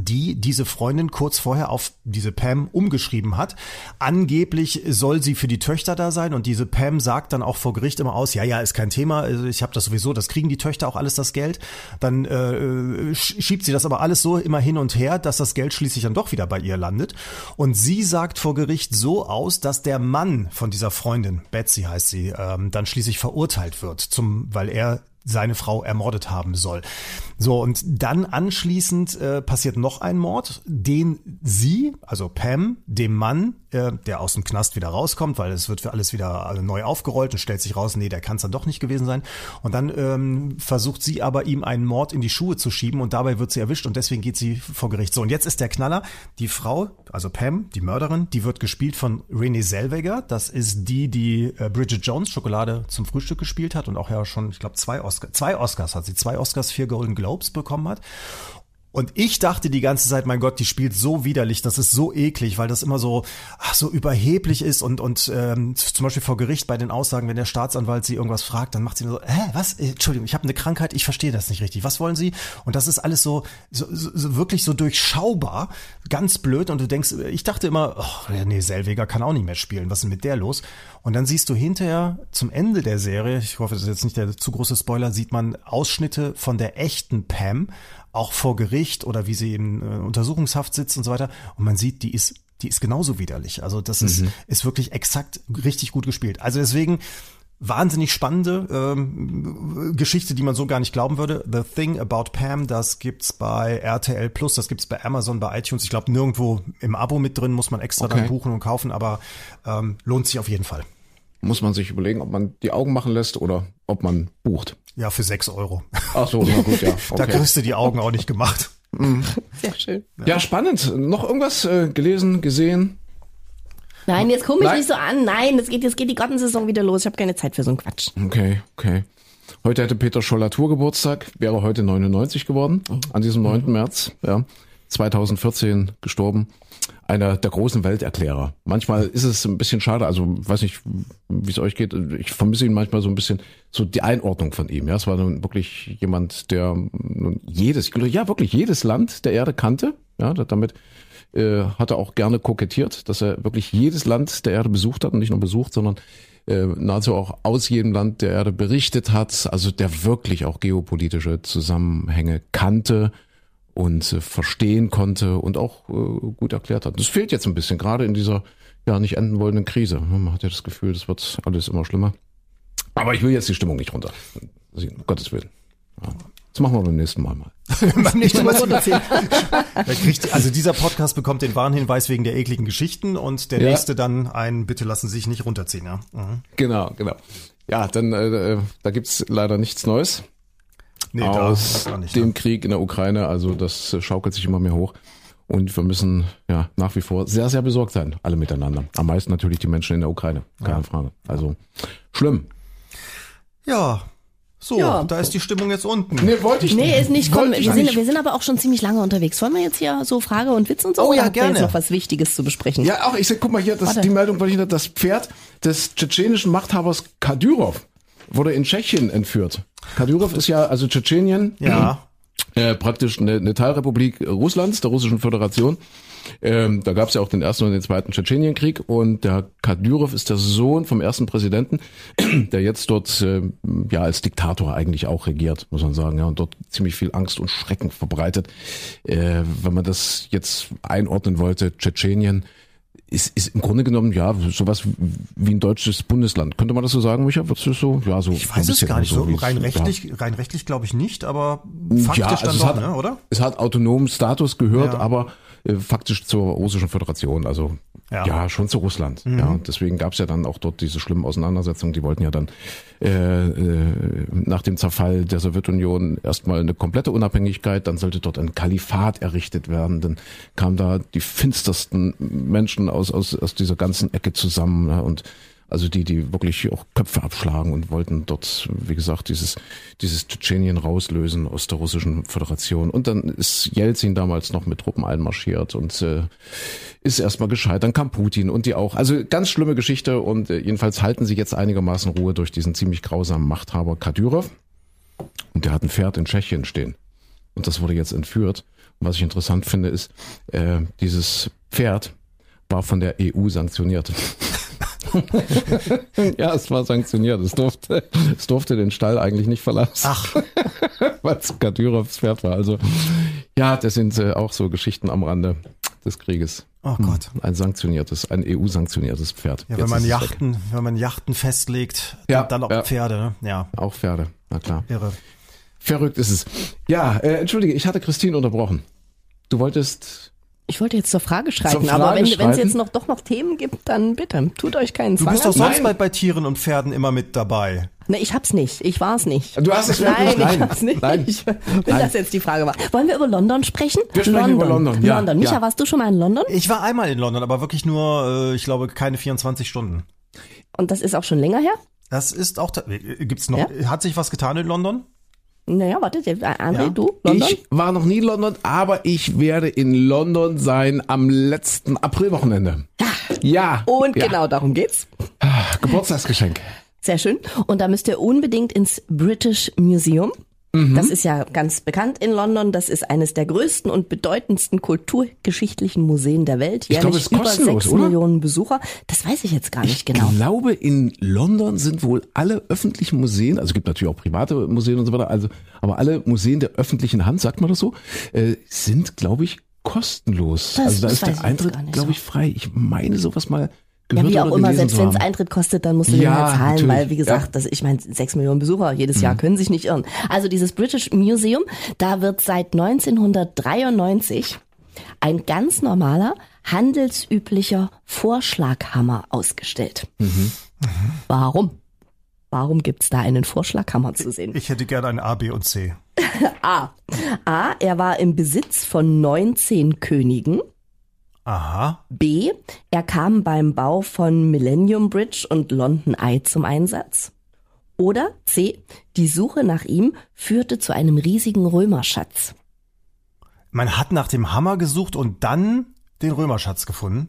die diese Freundin kurz vorher auf diese Pam umgeschrieben hat. Angeblich soll sie für die Töchter da sein und diese Pam sagt dann auch vor Gericht immer aus, ja, ja, ist kein Thema, also ich habe das sowieso, das kriegen die Töchter auch alles das Geld. Dann äh, schiebt sie das aber alles so immer hin und her, dass das Geld schließlich dann doch wieder bei ihr landet. Und sie sagt vor Gericht so aus, dass der Mann von dieser Freundin, Betsy heißt sie, ähm, dann schließlich verurteilt wird, zum, weil er seine Frau ermordet haben soll. So, und dann anschließend äh, passiert noch ein Mord, den sie, also Pam, dem Mann, äh, der aus dem Knast wieder rauskommt, weil es wird für alles wieder äh, neu aufgerollt und stellt sich raus, nee, der kann es dann doch nicht gewesen sein. Und dann ähm, versucht sie aber ihm einen Mord in die Schuhe zu schieben und dabei wird sie erwischt und deswegen geht sie vor Gericht. So, und jetzt ist der Knaller, die Frau, also Pam, die Mörderin, die wird gespielt von Renee Zellweger. Das ist die, die äh, Bridget Jones Schokolade zum Frühstück gespielt hat und auch ja schon, ich glaube, zwei, Oscar, zwei Oscars hat sie, zwei Oscars, vier Golden Globes bekommen hat. Und ich dachte die ganze Zeit, mein Gott, die spielt so widerlich, das ist so eklig, weil das immer so, ach, so überheblich ist und, und ähm, zum Beispiel vor Gericht bei den Aussagen, wenn der Staatsanwalt sie irgendwas fragt, dann macht sie so, hä, was? Äh, Entschuldigung, ich habe eine Krankheit, ich verstehe das nicht richtig. Was wollen Sie? Und das ist alles so, so, so, wirklich so durchschaubar, ganz blöd. Und du denkst, ich dachte immer, oh, nee, Selweger kann auch nicht mehr spielen, was ist denn mit der los? Und dann siehst du hinterher zum Ende der Serie, ich hoffe, das ist jetzt nicht der zu große Spoiler, sieht man Ausschnitte von der echten Pam, auch vor Gericht oder wie sie in äh, Untersuchungshaft sitzt und so weiter. Und man sieht, die ist, die ist genauso widerlich. Also das ist, ist wirklich exakt richtig gut gespielt. Also deswegen, wahnsinnig spannende ähm, Geschichte, die man so gar nicht glauben würde. The Thing About Pam, das gibt's bei RTL Plus, das gibt's bei Amazon, bei iTunes. Ich glaube nirgendwo im Abo mit drin, muss man extra Okay. dann buchen und kaufen, aber ähm, lohnt sich auf jeden Fall. Muss man sich überlegen, ob man die Augen machen lässt oder ob man bucht. Ja, für sechs Euro. Ach so, na gut, ja. Da Okay. kriegst du die Augen auch nicht gemacht. Sehr schön. Ja, spannend. Noch irgendwas äh, gelesen, gesehen? Nein, jetzt komm mich Nein. nicht so an. Nein, jetzt geht, jetzt geht die Gartensaison wieder los. Ich habe keine Zeit für so einen Quatsch. Okay, okay. Heute hätte Peter Schollatur Geburtstag, wäre heute 99 geworden, an diesem 9. März, ja. 2014 gestorben. Einer der großen Welterklärer. Manchmal ist es ein bisschen schade, also weiß nicht, wie es euch geht. Ich vermisse ihn manchmal so ein bisschen, so die Einordnung von ihm. Ja, es war nun wirklich jemand, der nun jedes, ja wirklich jedes Land der Erde kannte. Ja, damit äh, hat er auch gerne kokettiert, dass er wirklich jedes Land der Erde besucht hat und nicht nur besucht, sondern äh, nahezu auch aus jedem Land der Erde berichtet hat, also der wirklich auch geopolitische Zusammenhänge kannte und äh, verstehen konnte und auch äh, gut erklärt hat. Das fehlt jetzt ein bisschen, gerade in dieser ja nicht enden wollenden Krise. Man hat ja das Gefühl, das wird alles immer schlimmer. Aber ich will jetzt die Stimmung nicht runter. Um Gottes Willen. Ja. Das machen wir beim nächsten Mal mal. Beim nächsten Mal also dieser Podcast bekommt den Warnhinweis wegen der ekligen Geschichten und der Ja. nächste dann ein Bitte lassen Sie sich nicht runterziehen. Ja. Mhm. Genau, genau. Ja, dann äh, äh, da gibt's leider nichts Neues. Nee, aus nicht. dem Ne? Krieg in der Ukraine. Also das schaukelt sich immer mehr hoch. Und wir müssen ja nach wie vor sehr, sehr besorgt sein, alle miteinander. Am meisten natürlich die Menschen in der Ukraine, keine Frage. Also schlimm. Ja, so, Ja. da ist die Stimmung jetzt unten. Nee, wollte ich Nee, ist nicht. Komm, wir sind, nicht. wir sind aber auch schon ziemlich lange unterwegs. Wollen wir jetzt hier so Frage und Witz und so? Oh ja, gerne. jetzt noch was Wichtiges zu besprechen? Ja, auch ich sag, guck mal hier, das, Warte. die Meldung das Pferd des tschetschenischen Machthabers Kadyrov wurde in Tschechien entführt. Kadyrov ist ja, also Tschetschenien, Ja. äh, praktisch eine, eine Teilrepublik Russlands, der Russischen Föderation. Ähm, da gab es ja auch den ersten und den zweiten Tschetschenienkrieg und der Kadyrov ist der Sohn vom ersten Präsidenten, der jetzt dort äh, ja als Diktator eigentlich auch regiert, muss man sagen, ja, und dort ziemlich viel Angst und Schrecken verbreitet. Äh, wenn man das jetzt einordnen wollte, Tschetschenien ist, ist im Grunde genommen ja sowas wie ein deutsches Bundesland. Könnte man das so sagen, Micha? Würdest du so? Ja, so. Ich weiß es gar nicht so. Rein ja. rechtlich, rein rechtlich glaube ich nicht, aber faktisch also dann es doch, hat, ne, oder? Es hat autonomen Status gehört, Ja. aber äh, faktisch zur Russischen Föderation, also Ja. ja, schon zu Russland. Ja, und deswegen gab es ja dann auch dort diese schlimmen Auseinandersetzungen. Die wollten ja dann äh, äh, nach dem Zerfall der Sowjetunion erstmal eine komplette Unabhängigkeit, dann sollte dort ein Kalifat errichtet werden. Dann kamen da die finstersten Menschen aus, aus, aus dieser ganzen Ecke zusammen ja, und also die, die wirklich auch Köpfe abschlagen und wollten dort, wie gesagt, dieses, dieses Tschetschenien rauslösen aus der russischen Föderation. Und dann ist Jelzin damals noch mit Truppen einmarschiert und äh, ist erstmal gescheitert. Dann kam Putin und die auch. Also ganz schlimme Geschichte und äh, jedenfalls halten sie jetzt einigermaßen Ruhe durch diesen ziemlich grausamen Machthaber Kadyrov. Und der hat ein Pferd in Tschechien stehen. Und das wurde jetzt entführt. Und was ich interessant finde, ist, äh, dieses Pferd war von der EU sanktioniert. ja, es war sanktioniert. Es durfte, es durfte den Stall eigentlich nicht verlassen, Ach, weil es Kadyrovs Pferd war. Also ja, das sind äh, auch so Geschichten am Rande des Krieges. oh Gott. Ein sanktioniertes, ein EU-sanktioniertes Pferd. Ja, Jetzt wenn man. Yachten, wenn man Yachten festlegt, Ja, dann auch ja. Pferde, ne? Ja, Auch Pferde, na klar. irre. Verrückt ist es. Ja, äh, entschuldige, ich hatte Christine unterbrochen. Du wolltest Ich wollte jetzt zur Frage schreiten, Zur aber Frage wenn wenn es jetzt noch doch noch Themen gibt, dann bitte tut euch keinen Du Zwang. bist doch sonst bei, bei Tieren und Pferden immer mit dabei. Ne, ich hab's nicht. Ich war's nicht. Du hast es Nein, ich Nein. hab's nicht. Nein. Ich, wenn Nein. das jetzt die Frage war. Wollen wir über London sprechen? Wir sprechen über London, ja, London. Micha, ja. warst du schon mal in London? Ich war einmal in London, aber wirklich nur, äh, ich glaube, keine 24 Stunden. Und das ist auch schon länger her? Das ist auch, äh, gibt's noch, Ja? hat sich was getan in London? Naja, warte, der- André, Ja. du? London? Ich war noch nie in London, aber ich werde in London sein am letzten Aprilwochenende. Ja. Und ja. genau darum geht's. Geburtstagsgeschenk. Sehr schön. Und da müsst ihr unbedingt ins British Museum. Mhm. Das ist ja ganz bekannt in London. Das ist eines der größten und bedeutendsten kulturgeschichtlichen Museen der Welt. Ich glaube, Jährlich es ist über kostenlos, sechs oder? Millionen Besucher. Das weiß ich jetzt gar nicht genau. Ich glaube, in London sind wohl alle öffentlichen Museen, also es gibt natürlich auch private Museen und so weiter, also, aber alle Museen der öffentlichen Hand, sagt man das so, äh, sind, glaube ich, kostenlos. Das- also da ist ich der Eintritt, glaube ich, frei. Ich meine sowas mal Ja, wie auch immer, selbst wenn es. Eintritt kostet, dann musst du den Ja, halt zahlen, natürlich. weil wie gesagt, Ja. Mhm. das, ich meine, sechs Millionen Besucher jedes Jahr können sich nicht irren. Also dieses British Museum, da wird seit 1993 ein ganz normaler, handelsüblicher Vorschlaghammer ausgestellt. Mhm. Warum? Warum gibt's da einen Vorschlaghammer zu sehen? Ich hätte gerne ein A, B und C. A. A. Er war im Besitz von 19 Königen. Aha. B. Er kam beim Bau von Millennium Bridge und London Eye zum Einsatz. Oder C. Die Suche nach ihm führte zu einem riesigen Römerschatz. Man hat nach dem Hammer gesucht und dann den Römerschatz gefunden.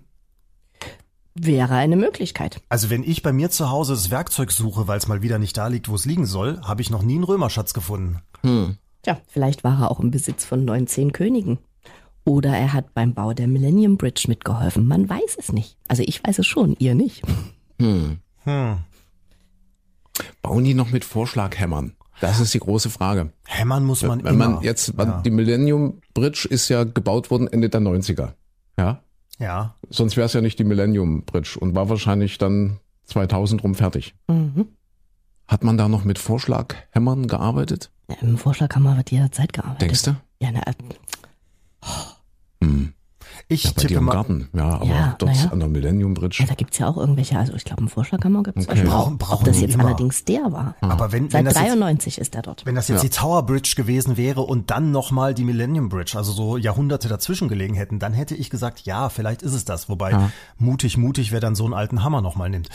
Wäre eine Möglichkeit. Also wenn ich bei mir zu Hause das Werkzeug suche, weil es mal wieder nicht da liegt, wo es liegen soll, habe ich noch nie einen Römerschatz gefunden. Tja, vielleicht war er auch im Besitz von 19 Königen. Oder er hat beim Bau der Millennium Bridge mitgeholfen. Man weiß es nicht. Also ich weiß es schon, ihr nicht. Hm. Hm. Bauen die noch mit Vorschlaghämmern? Das ist die große Frage. Hämmern muss man Wenn immer. man jetzt, ja. die Millennium Bridge ist ja gebaut worden Ende der 90er. Ja. ja. Sonst wäre es ja nicht die Millennium Bridge und war wahrscheinlich dann 2000 rum fertig. Mhm. Hat man da noch mit Vorschlaghämmern gearbeitet? Ja, Im Vorschlaghammer wird jederzeit gearbeitet. Denkst du? Ja, na, Hm. Ich Ja, bei dir tippe im mal. Garten. Ja, aber Ja, dort ja. an der Millennium Bridge. ja, da gibt's ja auch irgendwelche, also ich glaube, im Vorschlaghammer gibt's Okay. okay. auch. Brauchen- brauchen Ob das jetzt immer. allerdings der war. Aber wenn, wenn Seit das jetzt, 93 ist er dort. wenn das jetzt Ja. die Tower Bridge gewesen wäre und dann nochmal die Millennium Bridge, also so Jahrhunderte dazwischen gelegen hätten, dann hätte ich gesagt, ja, vielleicht ist es das. Wobei Ja. mutig, mutig, wer dann so einen alten Hammer nochmal nimmt.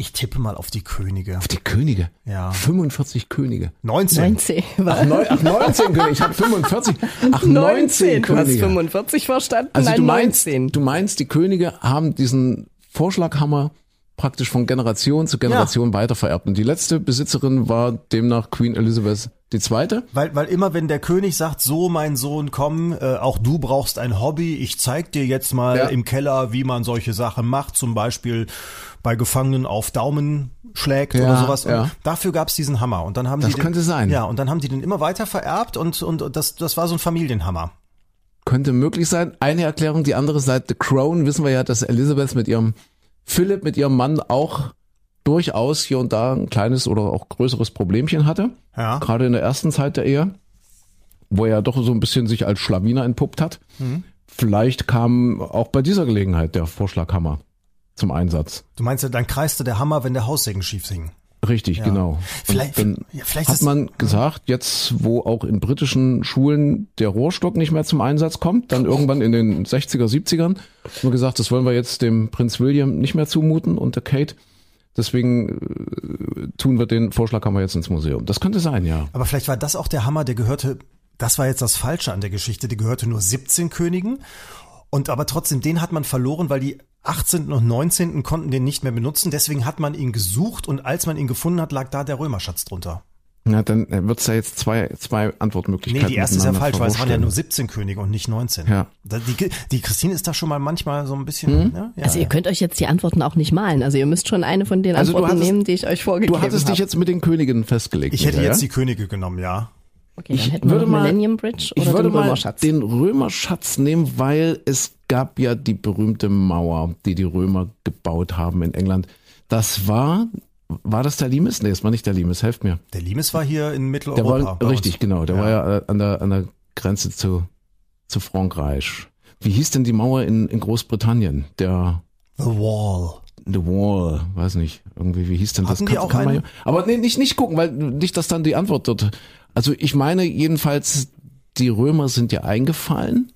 Ich tippe mal auf die Könige. Auf die Könige. Ja. 45 Könige. 19. 19 war. Ach, neun, ach 19 Könige. Ich habe 45. Ach, 19 Du hast Könige. 45 verstanden, Also nein, du meinst, 19. du meinst, die Könige haben diesen Vorschlaghammer praktisch von Generation zu Generation weitervererbt. Und die letzte Besitzerin war demnach Queen Elizabeth II. Weil, weil immer wenn der König sagt, so mein Sohn, komm, äh, auch du brauchst ein Hobby, ich zeig dir jetzt mal Ja. im Keller, wie man solche Sachen macht, zum Beispiel bei Gefangenen auf Daumen schlägt Ja, oder sowas. Ja. dafür gab's diesen Hammer. Und dann haben Das die den, könnte sein. Ja, und dann haben die den immer weiter vererbt und, und das, das war so ein Familienhammer. Könnte möglich sein. Eine Erklärung, die andere Seite, The Crown, wissen wir ja, dass Elizabeth mit ihrem Philipp, mit ihrem Mann auch durchaus hier und da ein kleines oder auch größeres Problemchen hatte. Ja. Gerade in der ersten Zeit der Ehe, wo er doch so ein bisschen sich als Schlawiner entpuppt hat. Mhm. Vielleicht kam auch bei dieser Gelegenheit der Vorschlaghammer zum Einsatz. Du meinst ja, dann kreiste der Hammer, wenn der Haussegen schief hing. Richtig, genau. Und Vielleicht- dann ja, vielleicht hat ist- man gesagt, jetzt wo auch in britischen Schulen der Rohrstock nicht mehr zum Einsatz kommt, dann irgendwann in den 60er, 70ern, hat man gesagt, das wollen wir jetzt dem Prinz William nicht mehr zumuten und der Kate. Deswegen äh, tun wir den Vorschlaghammer jetzt ins Museum. Das könnte sein, ja. Aber vielleicht war das auch der Hammer, der gehörte, das war jetzt das Falsche an der Geschichte, der gehörte nur 17 Königen. Und aber trotzdem, den hat man verloren, weil die 18. und 19. konnten den nicht mehr benutzen. Deswegen hat man ihn gesucht und als man ihn gefunden hat, lag da der Römerschatz drunter. Na, dann wird es ja jetzt zwei, zwei Nee, Antwortmöglichkeiten. die erste ist ja falsch, weil es waren ja nur 17 Könige und nicht 19. Ja. Die, die Christine ist da schon mal manchmal so ein bisschen. Ne? Ja, Also ihr könnt euch jetzt die Antworten auch nicht malen. Also ihr müsst schon eine von den Also Antworten hattest- nehmen, die ich euch vorgegeben Du hattest habe. dich jetzt mit den Königen festgelegt. ich hätte Michael, jetzt ja? die Könige genommen, ja. Okay, dann Ich hätten wir würde mal- Millennium Bridge Ich oder würde den mal Römerschatz. den Römerschatz nehmen, weil es gab ja die berühmte Mauer, die die Römer gebaut haben in England. Das war, war das der Limes? Nee, das war nicht der Limes, helft mir. Der Limes war hier in Der Mitteleuropa. war, bei uns. richtig, genau, der war ja äh, an der, an der Grenze zu, zu Frankreich. Wie hieß denn die Mauer in, in Großbritannien? Der, The Wall. The Wall, weiß nicht, irgendwie, wie hieß denn Hatten das? die auch man eine? ja, aber nee, nicht, nicht gucken, weil nicht, dass dann die Antwort dort. Also ich meine jedenfalls, die Römer sind ja eingefallen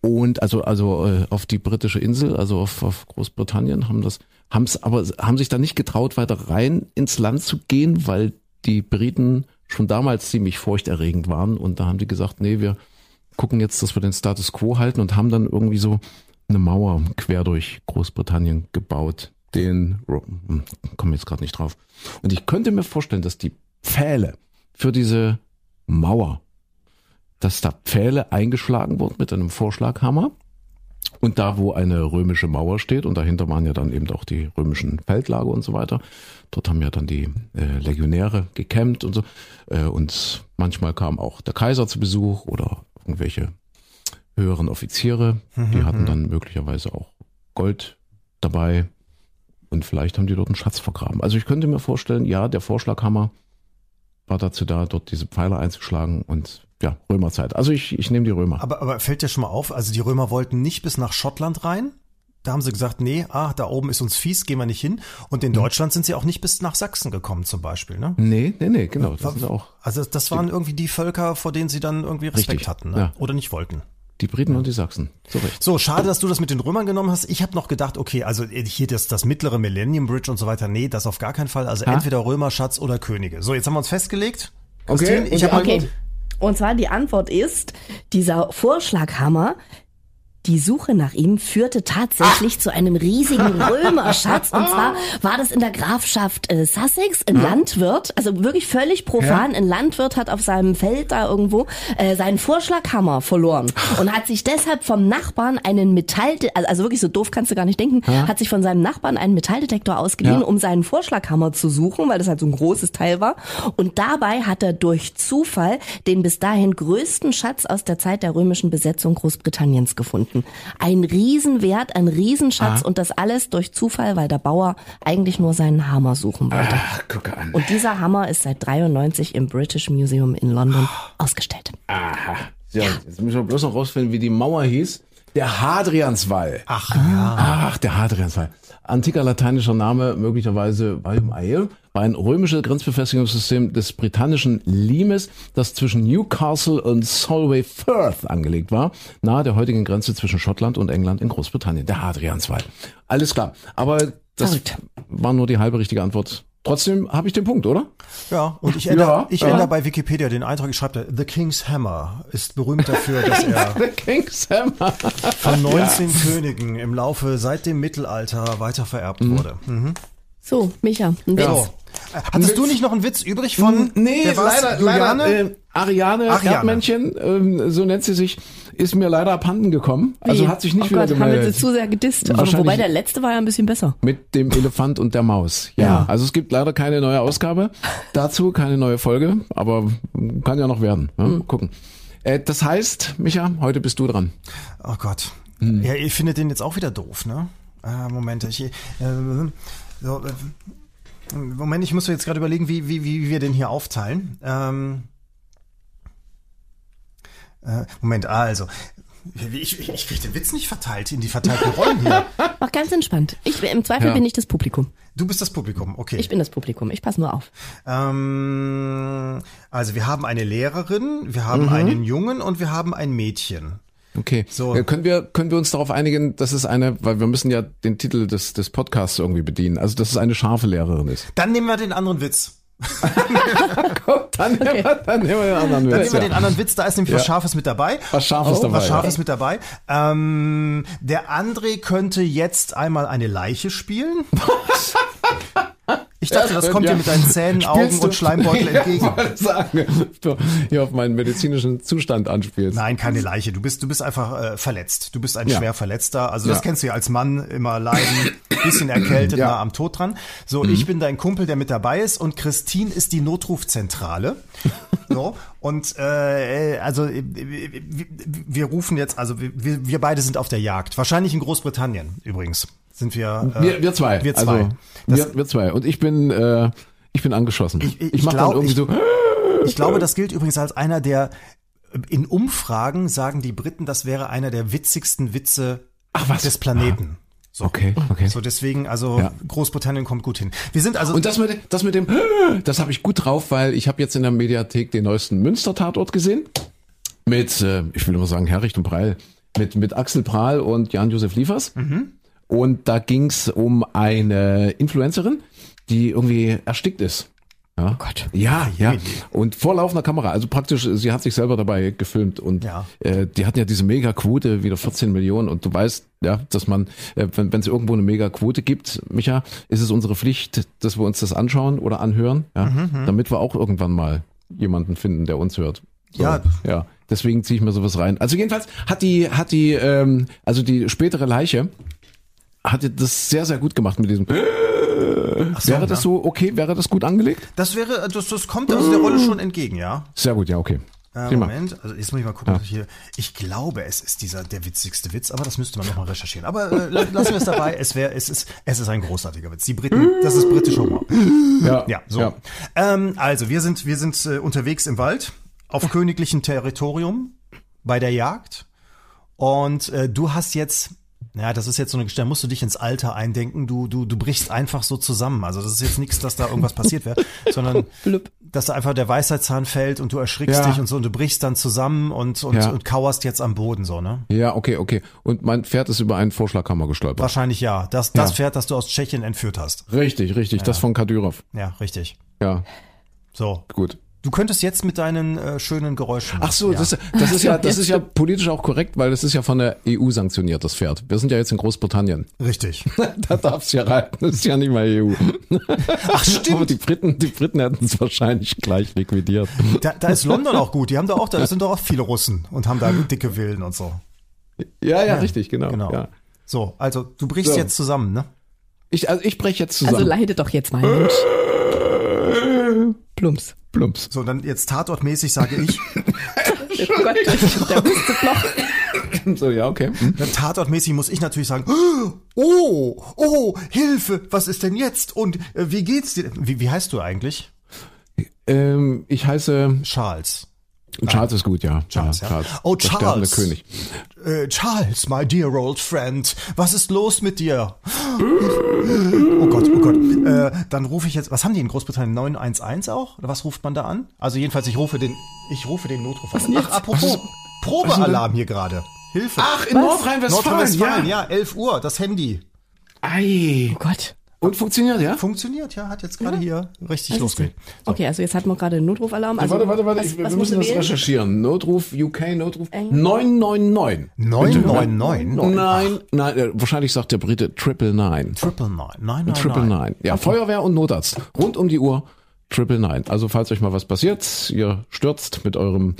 und also also äh, auf die britische Insel, also auf, auf Großbritannien haben das, haben es aber haben sich da nicht getraut, weiter rein ins Land zu gehen, weil die Briten schon damals ziemlich furchterregend waren und da haben die gesagt, nee, wir gucken jetzt, dass wir den Status quo halten und haben dann irgendwie so eine Mauer quer durch Großbritannien gebaut. Den hm, komme jetzt gerade nicht drauf. Und ich könnte mir vorstellen, dass die Pfähle für diese Mauer, dass da Pfähle eingeschlagen wurden mit einem Vorschlaghammer. Und da, wo eine römische Mauer steht, und dahinter waren ja dann eben auch die römischen Feldlager und so weiter, dort haben ja dann die äh, Legionäre gekämpft und so. Äh, und manchmal kam auch der Kaiser zu Besuch oder irgendwelche höheren Offiziere, die hatten dann möglicherweise auch Gold dabei und vielleicht haben die dort einen Schatz vergraben. Also ich könnte mir vorstellen, ja, der Vorschlaghammer war dazu da, dort diese Pfeiler einzuschlagen und ja, Römerzeit. Also ich, ich nehme die Römer. Aber, aber fällt dir schon mal auf, also die Römer wollten nicht bis nach Schottland rein. Da haben sie gesagt, nee, ah, da oben ist uns fies, gehen wir nicht hin. Und in Deutschland sind sie auch nicht bis nach Sachsen gekommen zum Beispiel. Ne? nee, nee, nee, genau. Das sind auch Also das waren irgendwie die Völker, vor denen sie dann irgendwie Respekt Richtig, hatten ne? ja. oder nicht wollten. die Briten und die Sachsen. So recht. So, schade, dass du das mit den Römern genommen hast. Ich habe noch gedacht, okay, also hier das, das mittlere Millennium Bridge und so weiter, nee, das auf gar keinen Fall. Also entweder Römer, Schatz oder Könige. So, jetzt haben wir uns festgelegt. Okay, Christine, und ich habe Okay. Und zwar die Antwort ist, dieser Vorschlaghammer, die Suche nach ihm führte tatsächlich zu einem riesigen Römerschatz. Und zwar war das in der Grafschaft äh, Sussex, ein Landwirt, also wirklich völlig profan, ein Landwirt hat auf seinem Feld da irgendwo äh, seinen Vorschlaghammer verloren und hat sich deshalb vom Nachbarn einen Metall, also wirklich so doof kannst du gar nicht denken, hat sich von seinem Nachbarn einen Metalldetektor ausgeliehen, Ja. um seinen Vorschlaghammer zu suchen, weil das halt so ein großes Teil war. Und dabei hat er durch Zufall den bis dahin größten Schatz aus der Zeit der römischen Besetzung Großbritanniens gefunden. Ein Riesenwert, ein Riesenschatz und das alles durch Zufall, weil der Bauer eigentlich nur seinen Hammer suchen wollte. Ach, gucke an. Und dieser Hammer ist seit 93 im British Museum in London ausgestellt. Aha. Ja, jetzt müssen wir bloß noch rausfinden, wie die Mauer hieß. Der Hadrianswall. Ach ja. Ach, der Hadrianswall. Antiker lateinischer Name, möglicherweise Valum Ael, war ein römisches Grenzbefestigungssystem des britannischen Limes, das zwischen Newcastle und Solway Firth angelegt war, nahe der heutigen Grenze zwischen Schottland und England in Großbritannien. Der Hadrianswall. Alles klar. Aber das Verrückt. war nur die halbe richtige Antwort. Trotzdem habe ich den Punkt, oder? Ja, und ich ändere, Ja, ich ja. ändere bei Wikipedia den Eintrag, ich schreibe da, The King's Hammer ist berühmt dafür, dass er Der King's Hammer. von 19 Königen im Laufe seit dem Mittelalter weiter vererbt wurde. Mhm. So, Micha, ein Witz. So. Äh, Hattest du nicht noch einen Witz übrig von Nee, leider, Juliane? leider äh, Ariane, Ariane. Erdmännchen, ähm, so nennt sie sich, ist mir leider abhanden gekommen. Also Wie? hat sich nicht oh wieder Gott, haben wir gemeldet. sie zu sehr gedisst. Wobei der letzte war ja ein bisschen besser. Mit dem Elefant und der Maus. Ja. Ja. Also es gibt leider keine neue Ausgabe dazu, keine neue Folge, aber kann ja noch werden. Ne? Hm. Gucken. Äh, das heißt, Micha, heute bist du dran. Oh Gott. Hm. Ja, ihr findet den jetzt auch wieder doof, ne? Äh, Moment, ich, äh, so, äh, Moment, ich muss jetzt gerade überlegen, wie, wie, wie wir den hier aufteilen. Ähm, äh, Moment, also. Ich, ich, ich kriege den Witz nicht verteilt in die verteilten Rollen hier. Mach ganz entspannt. Ich, Im Zweifel Ja. bin ich das Publikum. Du bist das Publikum, okay. Ich bin das Publikum. Ich passe nur auf. ähm, also wir haben eine Lehrerin, wir Mhm. haben einen Jungen und wir haben ein Mädchen. Okay. So. Äh, können wir können wir uns darauf einigen, dass es eine, weil wir müssen ja den Titel des des Podcasts irgendwie bedienen, also dass es eine scharfe Lehrerin ist. Dann nehmen wir den anderen Witz. Komm, dann, nehmen wir, dann nehmen wir den anderen Dann Witz, nehmen wir ja. den anderen Witz, da ist nämlich was Ja. Scharfes mit dabei. Was Scharfes dabei, Was Scharfes ja. mit dabei. Ähm, der André könnte jetzt einmal eine Leiche spielen. Ich dachte, das kommt Ja. dir mit deinen Zähnen, Augen und Schleimbeutel entgegen. Ich wollte sagen, du hier auf meinen medizinischen Zustand anspielst. Nein, keine Leiche. Du bist, du bist einfach äh, verletzt. Du bist ein Ja. schwer Verletzter. Also das Ja. kennst du ja als Mann immer leiden, bisschen erkältet, Ja. Mhm. nah am Tod dran. So, ich bin dein Kumpel, der mit dabei ist und Christine ist die Notrufzentrale. So und äh, also äh, wir, wir rufen jetzt, also wir, wir beide sind auf der Jagd. Wahrscheinlich in Großbritannien übrigens sind wir. Äh, Wir, wir zwei. Wir zwei. Also, wir, wir zwei. Und ich bin, äh, ich bin angeschossen. Ich- Ich, ich mach glaub, dann irgendwie ich- so. Ich glaube, das gilt übrigens als einer der in Umfragen sagen die Briten, das wäre einer der witzigsten Witze Ach, des Planeten. So. Okay, okay. So deswegen, also Ja. Großbritannien kommt gut hin. Wir sind also Und das mit, das mit dem, das habe ich gut drauf, weil ich habe jetzt in der Mediathek den neuesten Münster-Tatort gesehen. Mit, äh, ich will immer sagen, Herricht und Preil. Mit, mit Axel Prahl und Jan-Josef Liefers. Und da ging's um eine Influencerin, die irgendwie erstickt ist. Ja. Gott. Ja, ja. Und vor laufender Kamera. Also praktisch, sie hat sich selber dabei gefilmt und Ja. äh, die hatten ja diese Mega-Quote, wieder 14 Millionen. Und du weißt, ja, dass man, äh, wenn wenn es irgendwo eine Mega-Quote gibt, Micha, ist es unsere Pflicht, dass wir uns das anschauen oder anhören, ja, Mhm, damit wir auch irgendwann mal jemanden finden, der uns hört. So, Ja. ja. Deswegen ziehe ich mir sowas rein. Also jedenfalls hat die, hat die, ähm, also die spätere Leiche hatte das sehr, sehr gut gemacht mit diesem. Ach so, wäre das ja. so okay? Wäre das gut angelegt? Das wäre, das, das kommt also der Rolle schon entgegen, ja. Sehr gut, ja, okay. Äh. Moment, also jetzt muss ich mal gucken, was ich hier. Ich glaube, es ist dieser der witzigste Witz, aber das müsste man nochmal recherchieren. Aber äh, la- lassen wir es dabei. Es wäre, es ist, es ist ein großartiger Witz. Die Briten, das ist britischer Humor. Ja, Ja, so. Ja. Ähm, also wir sind, wir sind äh, unterwegs im Wald auf königlichem Territorium bei der Jagd und äh, du hast jetzt ja, das ist jetzt so eine Geschichte, da musst du dich ins Alter eindenken, du, du, du brichst einfach so zusammen. Also das ist jetzt nichts, dass da irgendwas passiert wäre, sondern dass da einfach der Weisheitszahn fällt und du erschrickst Ja. dich und so und du brichst dann zusammen und, und, Ja. und kauerst jetzt am Boden so, ne? Ja, okay, okay. Und mein Pferd ist über einen Vorschlaghammer gestolpert. Wahrscheinlich ja. Das, das Ja. Pferd, das du aus Tschechien entführt hast. Richtig, richtig. Das von Kadyrov. Ja, richtig. Ja, So. gut. Du könntest jetzt mit deinen äh, schönen Geräuschen. Ach so, ja. das, das ist ja, das ist ja politisch auch korrekt, weil das ist ja von der EU sanktioniert, das Pferd. Wir sind ja jetzt in Großbritannien. Richtig. da darf's ja rein. Das ist ja nicht mal EU. Ach, stimmt. Aber die Briten, die Briten hätten es wahrscheinlich gleich liquidiert. Da, da ist London auch gut. Die haben da auch, da sind doch auch viele Russen und haben da dicke Villen und so. Ja, ja, richtig, genau. Genau. Ja. So, also du brichst So. jetzt zusammen, ne? Ich, also ich breche jetzt zusammen. Also leide doch jetzt mal, Mensch. Plumps. Plumps. So, dann jetzt tatortmäßig sage ich, Oh Gott, der Hustebloch. So, ja, okay. Hm. dann tatortmäßig muss ich natürlich sagen, oh, oh, Hilfe, was ist denn jetzt? Und äh, wie geht's dir? Wie, wie heißt du eigentlich? Ähm, ich heiße Charles. Charles ist gut, ja. Charles, ja. Charles. Oh, Der Charles. König. Äh, Charles, my dear old friend, was ist los mit dir? Oh Gott, oh Gott. Äh, dann rufe ich jetzt, was haben die in Großbritannien? 911 auch? Oder was ruft man da an? Also jedenfalls, ich rufe den, ich rufe den Notruf an. Ach, apropos, Probealarm hier gerade. Hilfe. Ach, in Nordrhein-Westfalen, Nordrhein-Westfalen, ja. ja, 11 Uhr, das Handy. Ei. Oh Gott. Und funktioniert, ja? Funktioniert, ja, hat jetzt gerade hier richtig losgelegt. Okay, also jetzt hatten wir gerade einen Notrufalalarm. Also, warte, warte, warte, was, ich, wir müssen das wählen? recherchieren. Notruf, UK, Notruf 999. 999? Nein, nein, äh, wahrscheinlich sagt der Brite Triple Nine. Triple Nine. Nein, nein, Triple nein. Nine. Ja, Feuerwehr und Notarzt. Rund um die Uhr Triple Nine. Also falls euch mal was passiert, ihr stürzt mit eurem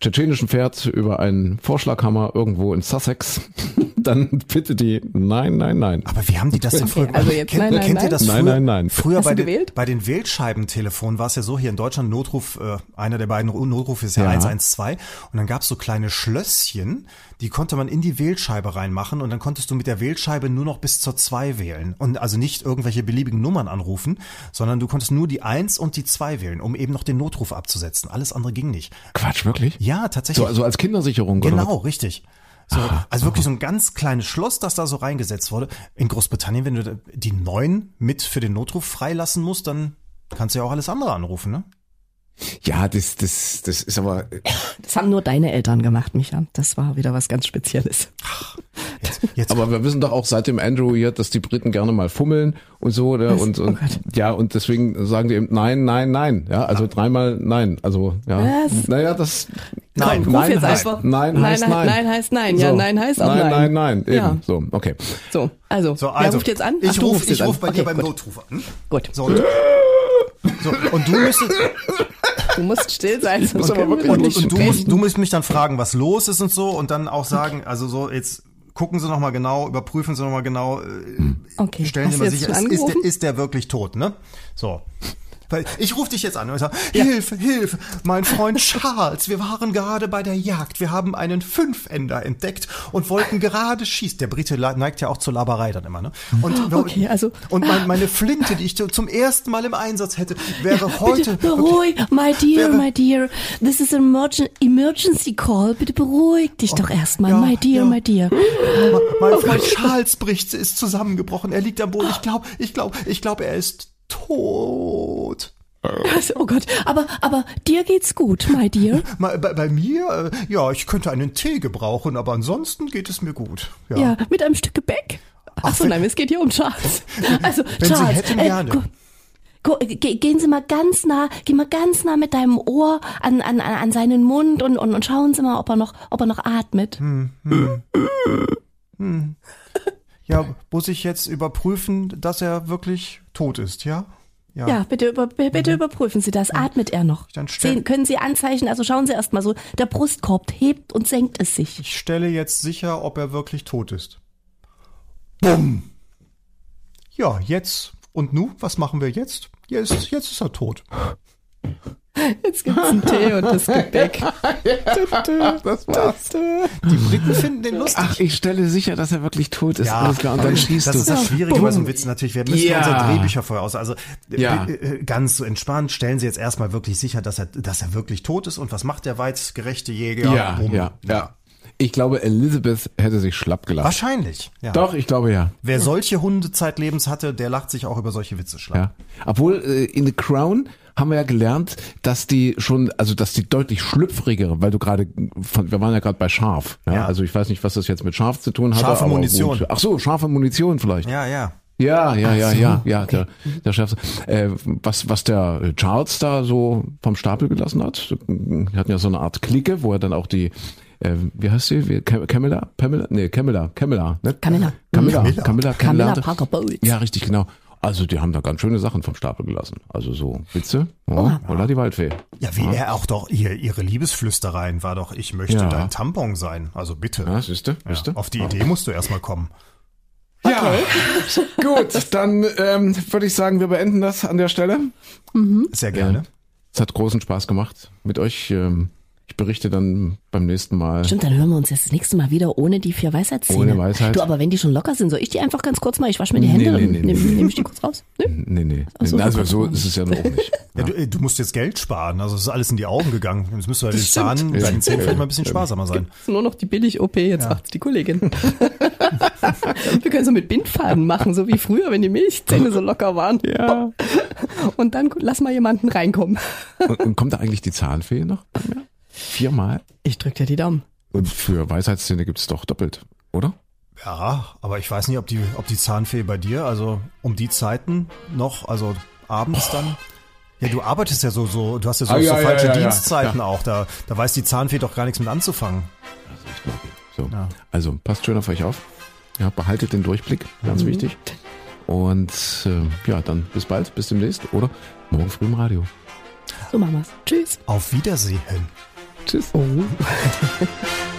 tschetschenischen Pferd über einen Vorschlaghammer irgendwo in Sussex, dann bitte die Nein, nein, nein. Aber wie haben die das denn früher also jetzt kennt, nein, nein, kennt ihr nein? das Nein, früher? nein, nein. Früher Hast bei du den, bei den Wählscheibentelefonen war es ja so, hier in Deutschland Notruf, äh, einer der beiden Notrufe ist ja, Ja. 112 und dann gab es so kleine Schlösschen, die konnte man in die Wählscheibe reinmachen und dann konntest du mit der Wählscheibe nur noch bis zur 2 wählen und also nicht irgendwelche beliebigen Nummern anrufen, sondern du konntest nur die 1 und die 2 wählen, um eben noch den Notruf abzusetzen. Alles andere ging nicht. Quatsch, wirklich? Ja, tatsächlich. So, also als Kindersicherung oder Genau, richtig. So, also wirklich so ein ganz kleines Schloss, das da so reingesetzt wurde. In Großbritannien, wenn du die neun mit für den Notruf freilassen musst, dann kannst du ja auch alles andere anrufen, ne? Ja, das, das, das ist aber, Das haben nur deine Eltern gemacht, Micha. Das war wieder was ganz Spezielles. Jetzt, jetzt aber wir wissen doch auch seit dem Andrew hier, dass die Briten gerne mal fummeln und so, oder? Und, und Oh ja, und deswegen sagen die eben nein, nein, nein. Ja, also dreimal nein. Also, ja. Was? Naja, das, Nein, Komm, nein heißt, einfach. nein Nein, heißt nein, nein. nein heißt nein. Ja, nein heißt auch nein. nein. Nein, nein, eben. Ja. So, okay. So, also, so, wer also ruft jetzt an? Ich Ach, du rufe ich jetzt ruf bei dir Okay, beim gut. Notruf an. Gut. So, und, so, und du müsstest, Du musst still sein. sonst aber können wir wirklich- und, nicht und du musst, du musst mich dann fragen, was los ist und so und dann auch sagen, also so jetzt gucken Sie noch mal genau, überprüfen Sie noch mal genau, äh, Okay, stellen Sie mal sicher, ist, ist, der, ist der wirklich tot, ne? So. Weil ich rufe dich jetzt an und sage, Hilfe, Hilfe, mein Freund Charles, wir waren gerade bei der Jagd, wir haben einen Fünfender entdeckt und wollten gerade schießen. Der Brite neigt ja auch zur Laberei dann immer, ne? Und, wir- Okay, also- und mein, meine Flinte, die ich zum ersten Mal im Einsatz hätte, wäre heute Bitte beruhig, my dear, Wäre- my dear. This is an emergen emergency call. Bitte beruhig dich doch erstmal, ja, my dear, ja. my dear. Ma- Mein Freund Charles bricht, ist zusammengebrochen. Er liegt am Boden. Ich glaube, ich glaube, ich glaube, er ist tot. Also, Oh Gott, aber, aber dir geht's gut, my dear. Bei, bei mir, äh, ja, ich könnte einen Tee gebrauchen, aber ansonsten geht es mir gut. Ja. Ja, mit einem Stück Gebäck. Ach so, wenn- nein, es geht hier um Charles. Also, Wenn Sie Charles, hätten, äh, gerne. ge- gehen Sie mal ganz nah, gehen mal ganz nah mit deinem Ohr an, an, an seinen Mund und, und, und schauen Sie mal, ob er noch, ob er noch atmet. Hm. Ja, muss ich jetzt überprüfen, dass er wirklich tot ist, ja? Ja, bitte, über, bitte überprüfen Sie das. Atmet er noch? Mhm. Dann Sehen, können Sie Anzeichen, also schauen Sie erst mal so, der Brustkorb hebt und senkt es sich. Ich stelle jetzt sicher, ob er wirklich tot ist. Bumm. Ja, jetzt. Und nu, was machen wir jetzt? Jetzt, jetzt ist er tot. Jetzt gibt's einen Tee und das Gebäck. das war's. Die Briten finden den lustig. Ach, ich stelle sicher, dass er wirklich tot ist. Alles klar. Und dann schießt das du. ist das Schwierige bei so einem Witz natürlich. Wir müssen Ja. unsere Drehbücher vorher aus. Also äh, Ja. äh, ganz so entspannt stellen Sie jetzt erstmal wirklich sicher, dass er, dass er wirklich tot ist. Und was macht der weitgerechte Jäger? ja, Bumm. ja, ja. Ich glaube, Elizabeth hätte sich schlapp gelacht. Wahrscheinlich. Ja. Doch, ich glaube ja. Wer solche Hunde zeitlebens hatte, der lacht sich auch über solche Witze schlapp. Ja. Obwohl äh, in The Crown haben wir ja gelernt, dass die schon, also dass die deutlich schlüpfrigere, weil du gerade wir waren ja gerade bei Schaf. Ja? Ja. Also ich weiß nicht, was das jetzt mit Scharf zu tun hat. Scharfe aber Munition. Gut. Ach so, scharfe Munition vielleicht. Ja, ja. Ja, ja, ja, ja, ja, der, der Chef. Äh, was, was der Charles da so vom Stapel gelassen hat, die hatten ja so eine Art Clique, wo er dann auch die, äh, wie heißt sie? Wie, Cam- Camilla? Pamela? Nee, Camilla, Camilla, ne? Camilla. Camilla, Camilla, Camilla. Camilla. Parker Bowles. Ja, richtig, genau. Also die haben da ganz schöne Sachen vom Stapel gelassen. Also so Witze, ja, oder die Waldfee. Ja, wie er auch doch, ihr, ihre Liebesflüstereien war doch, ich möchte Ja. dein Tampon sein. Also bitte. Ja, siehste, siehste. Auf die Idee musst du erstmal kommen. Ja, gut, dann ähm, würde ich sagen, wir beenden das an der Stelle. Sehr gerne. Es hat großen Spaß gemacht mit euch. Ähm, ich berichte dann beim nächsten Mal. Stimmt, dann hören wir uns das nächste Mal wieder ohne die vier Weisheitszähne. Ohne Weisheit. Du, aber wenn die schon locker sind, soll ich die einfach ganz kurz mal, ich wasche mir die Hände Nee, nee, und nee, nehme nee. nehm ich die kurz raus? Nö? Nee, nee. so, nee. Also so ist es ja noch nicht. Ja, du, äh, du musst jetzt Geld sparen. Also es ist alles in die Augen gegangen. Jetzt müsst du den stimmt. Zahnen, bei den Zähnen vielleicht mal ein bisschen sparsamer sein. Ist nur noch die Billig-OP, jetzt macht's die Kollegin. Wir können so mit Bindfaden machen, so wie früher, wenn die Milchzähne so locker waren. Ja. Und dann lass mal jemanden reinkommen. Und, und kommt da eigentlich die Zahnfee noch? bei mir? Viermal? Ich drück dir die Daumen. Und für Weisheitszähne gibt's doch doppelt, oder? Ja, aber ich weiß nicht, ob die, ob die Zahnfee bei dir, also um die Zeiten noch, also abends dann. Ja, du arbeitest ja so, so, du hast ja so, Ah, ja, so ja, falsche ja, ja. Dienstzeiten auch. Da, da weiß die Zahnfee doch gar nichts mit anzufangen. So. Ja. Also passt schön auf euch auf. Ja, behaltet den Durchblick, ganz wichtig. Und äh, ja, dann bis bald, bis demnächst oder morgen früh im Radio. So machen wir's. Tschüss. Auf Wiedersehen. Tschüss. Oh.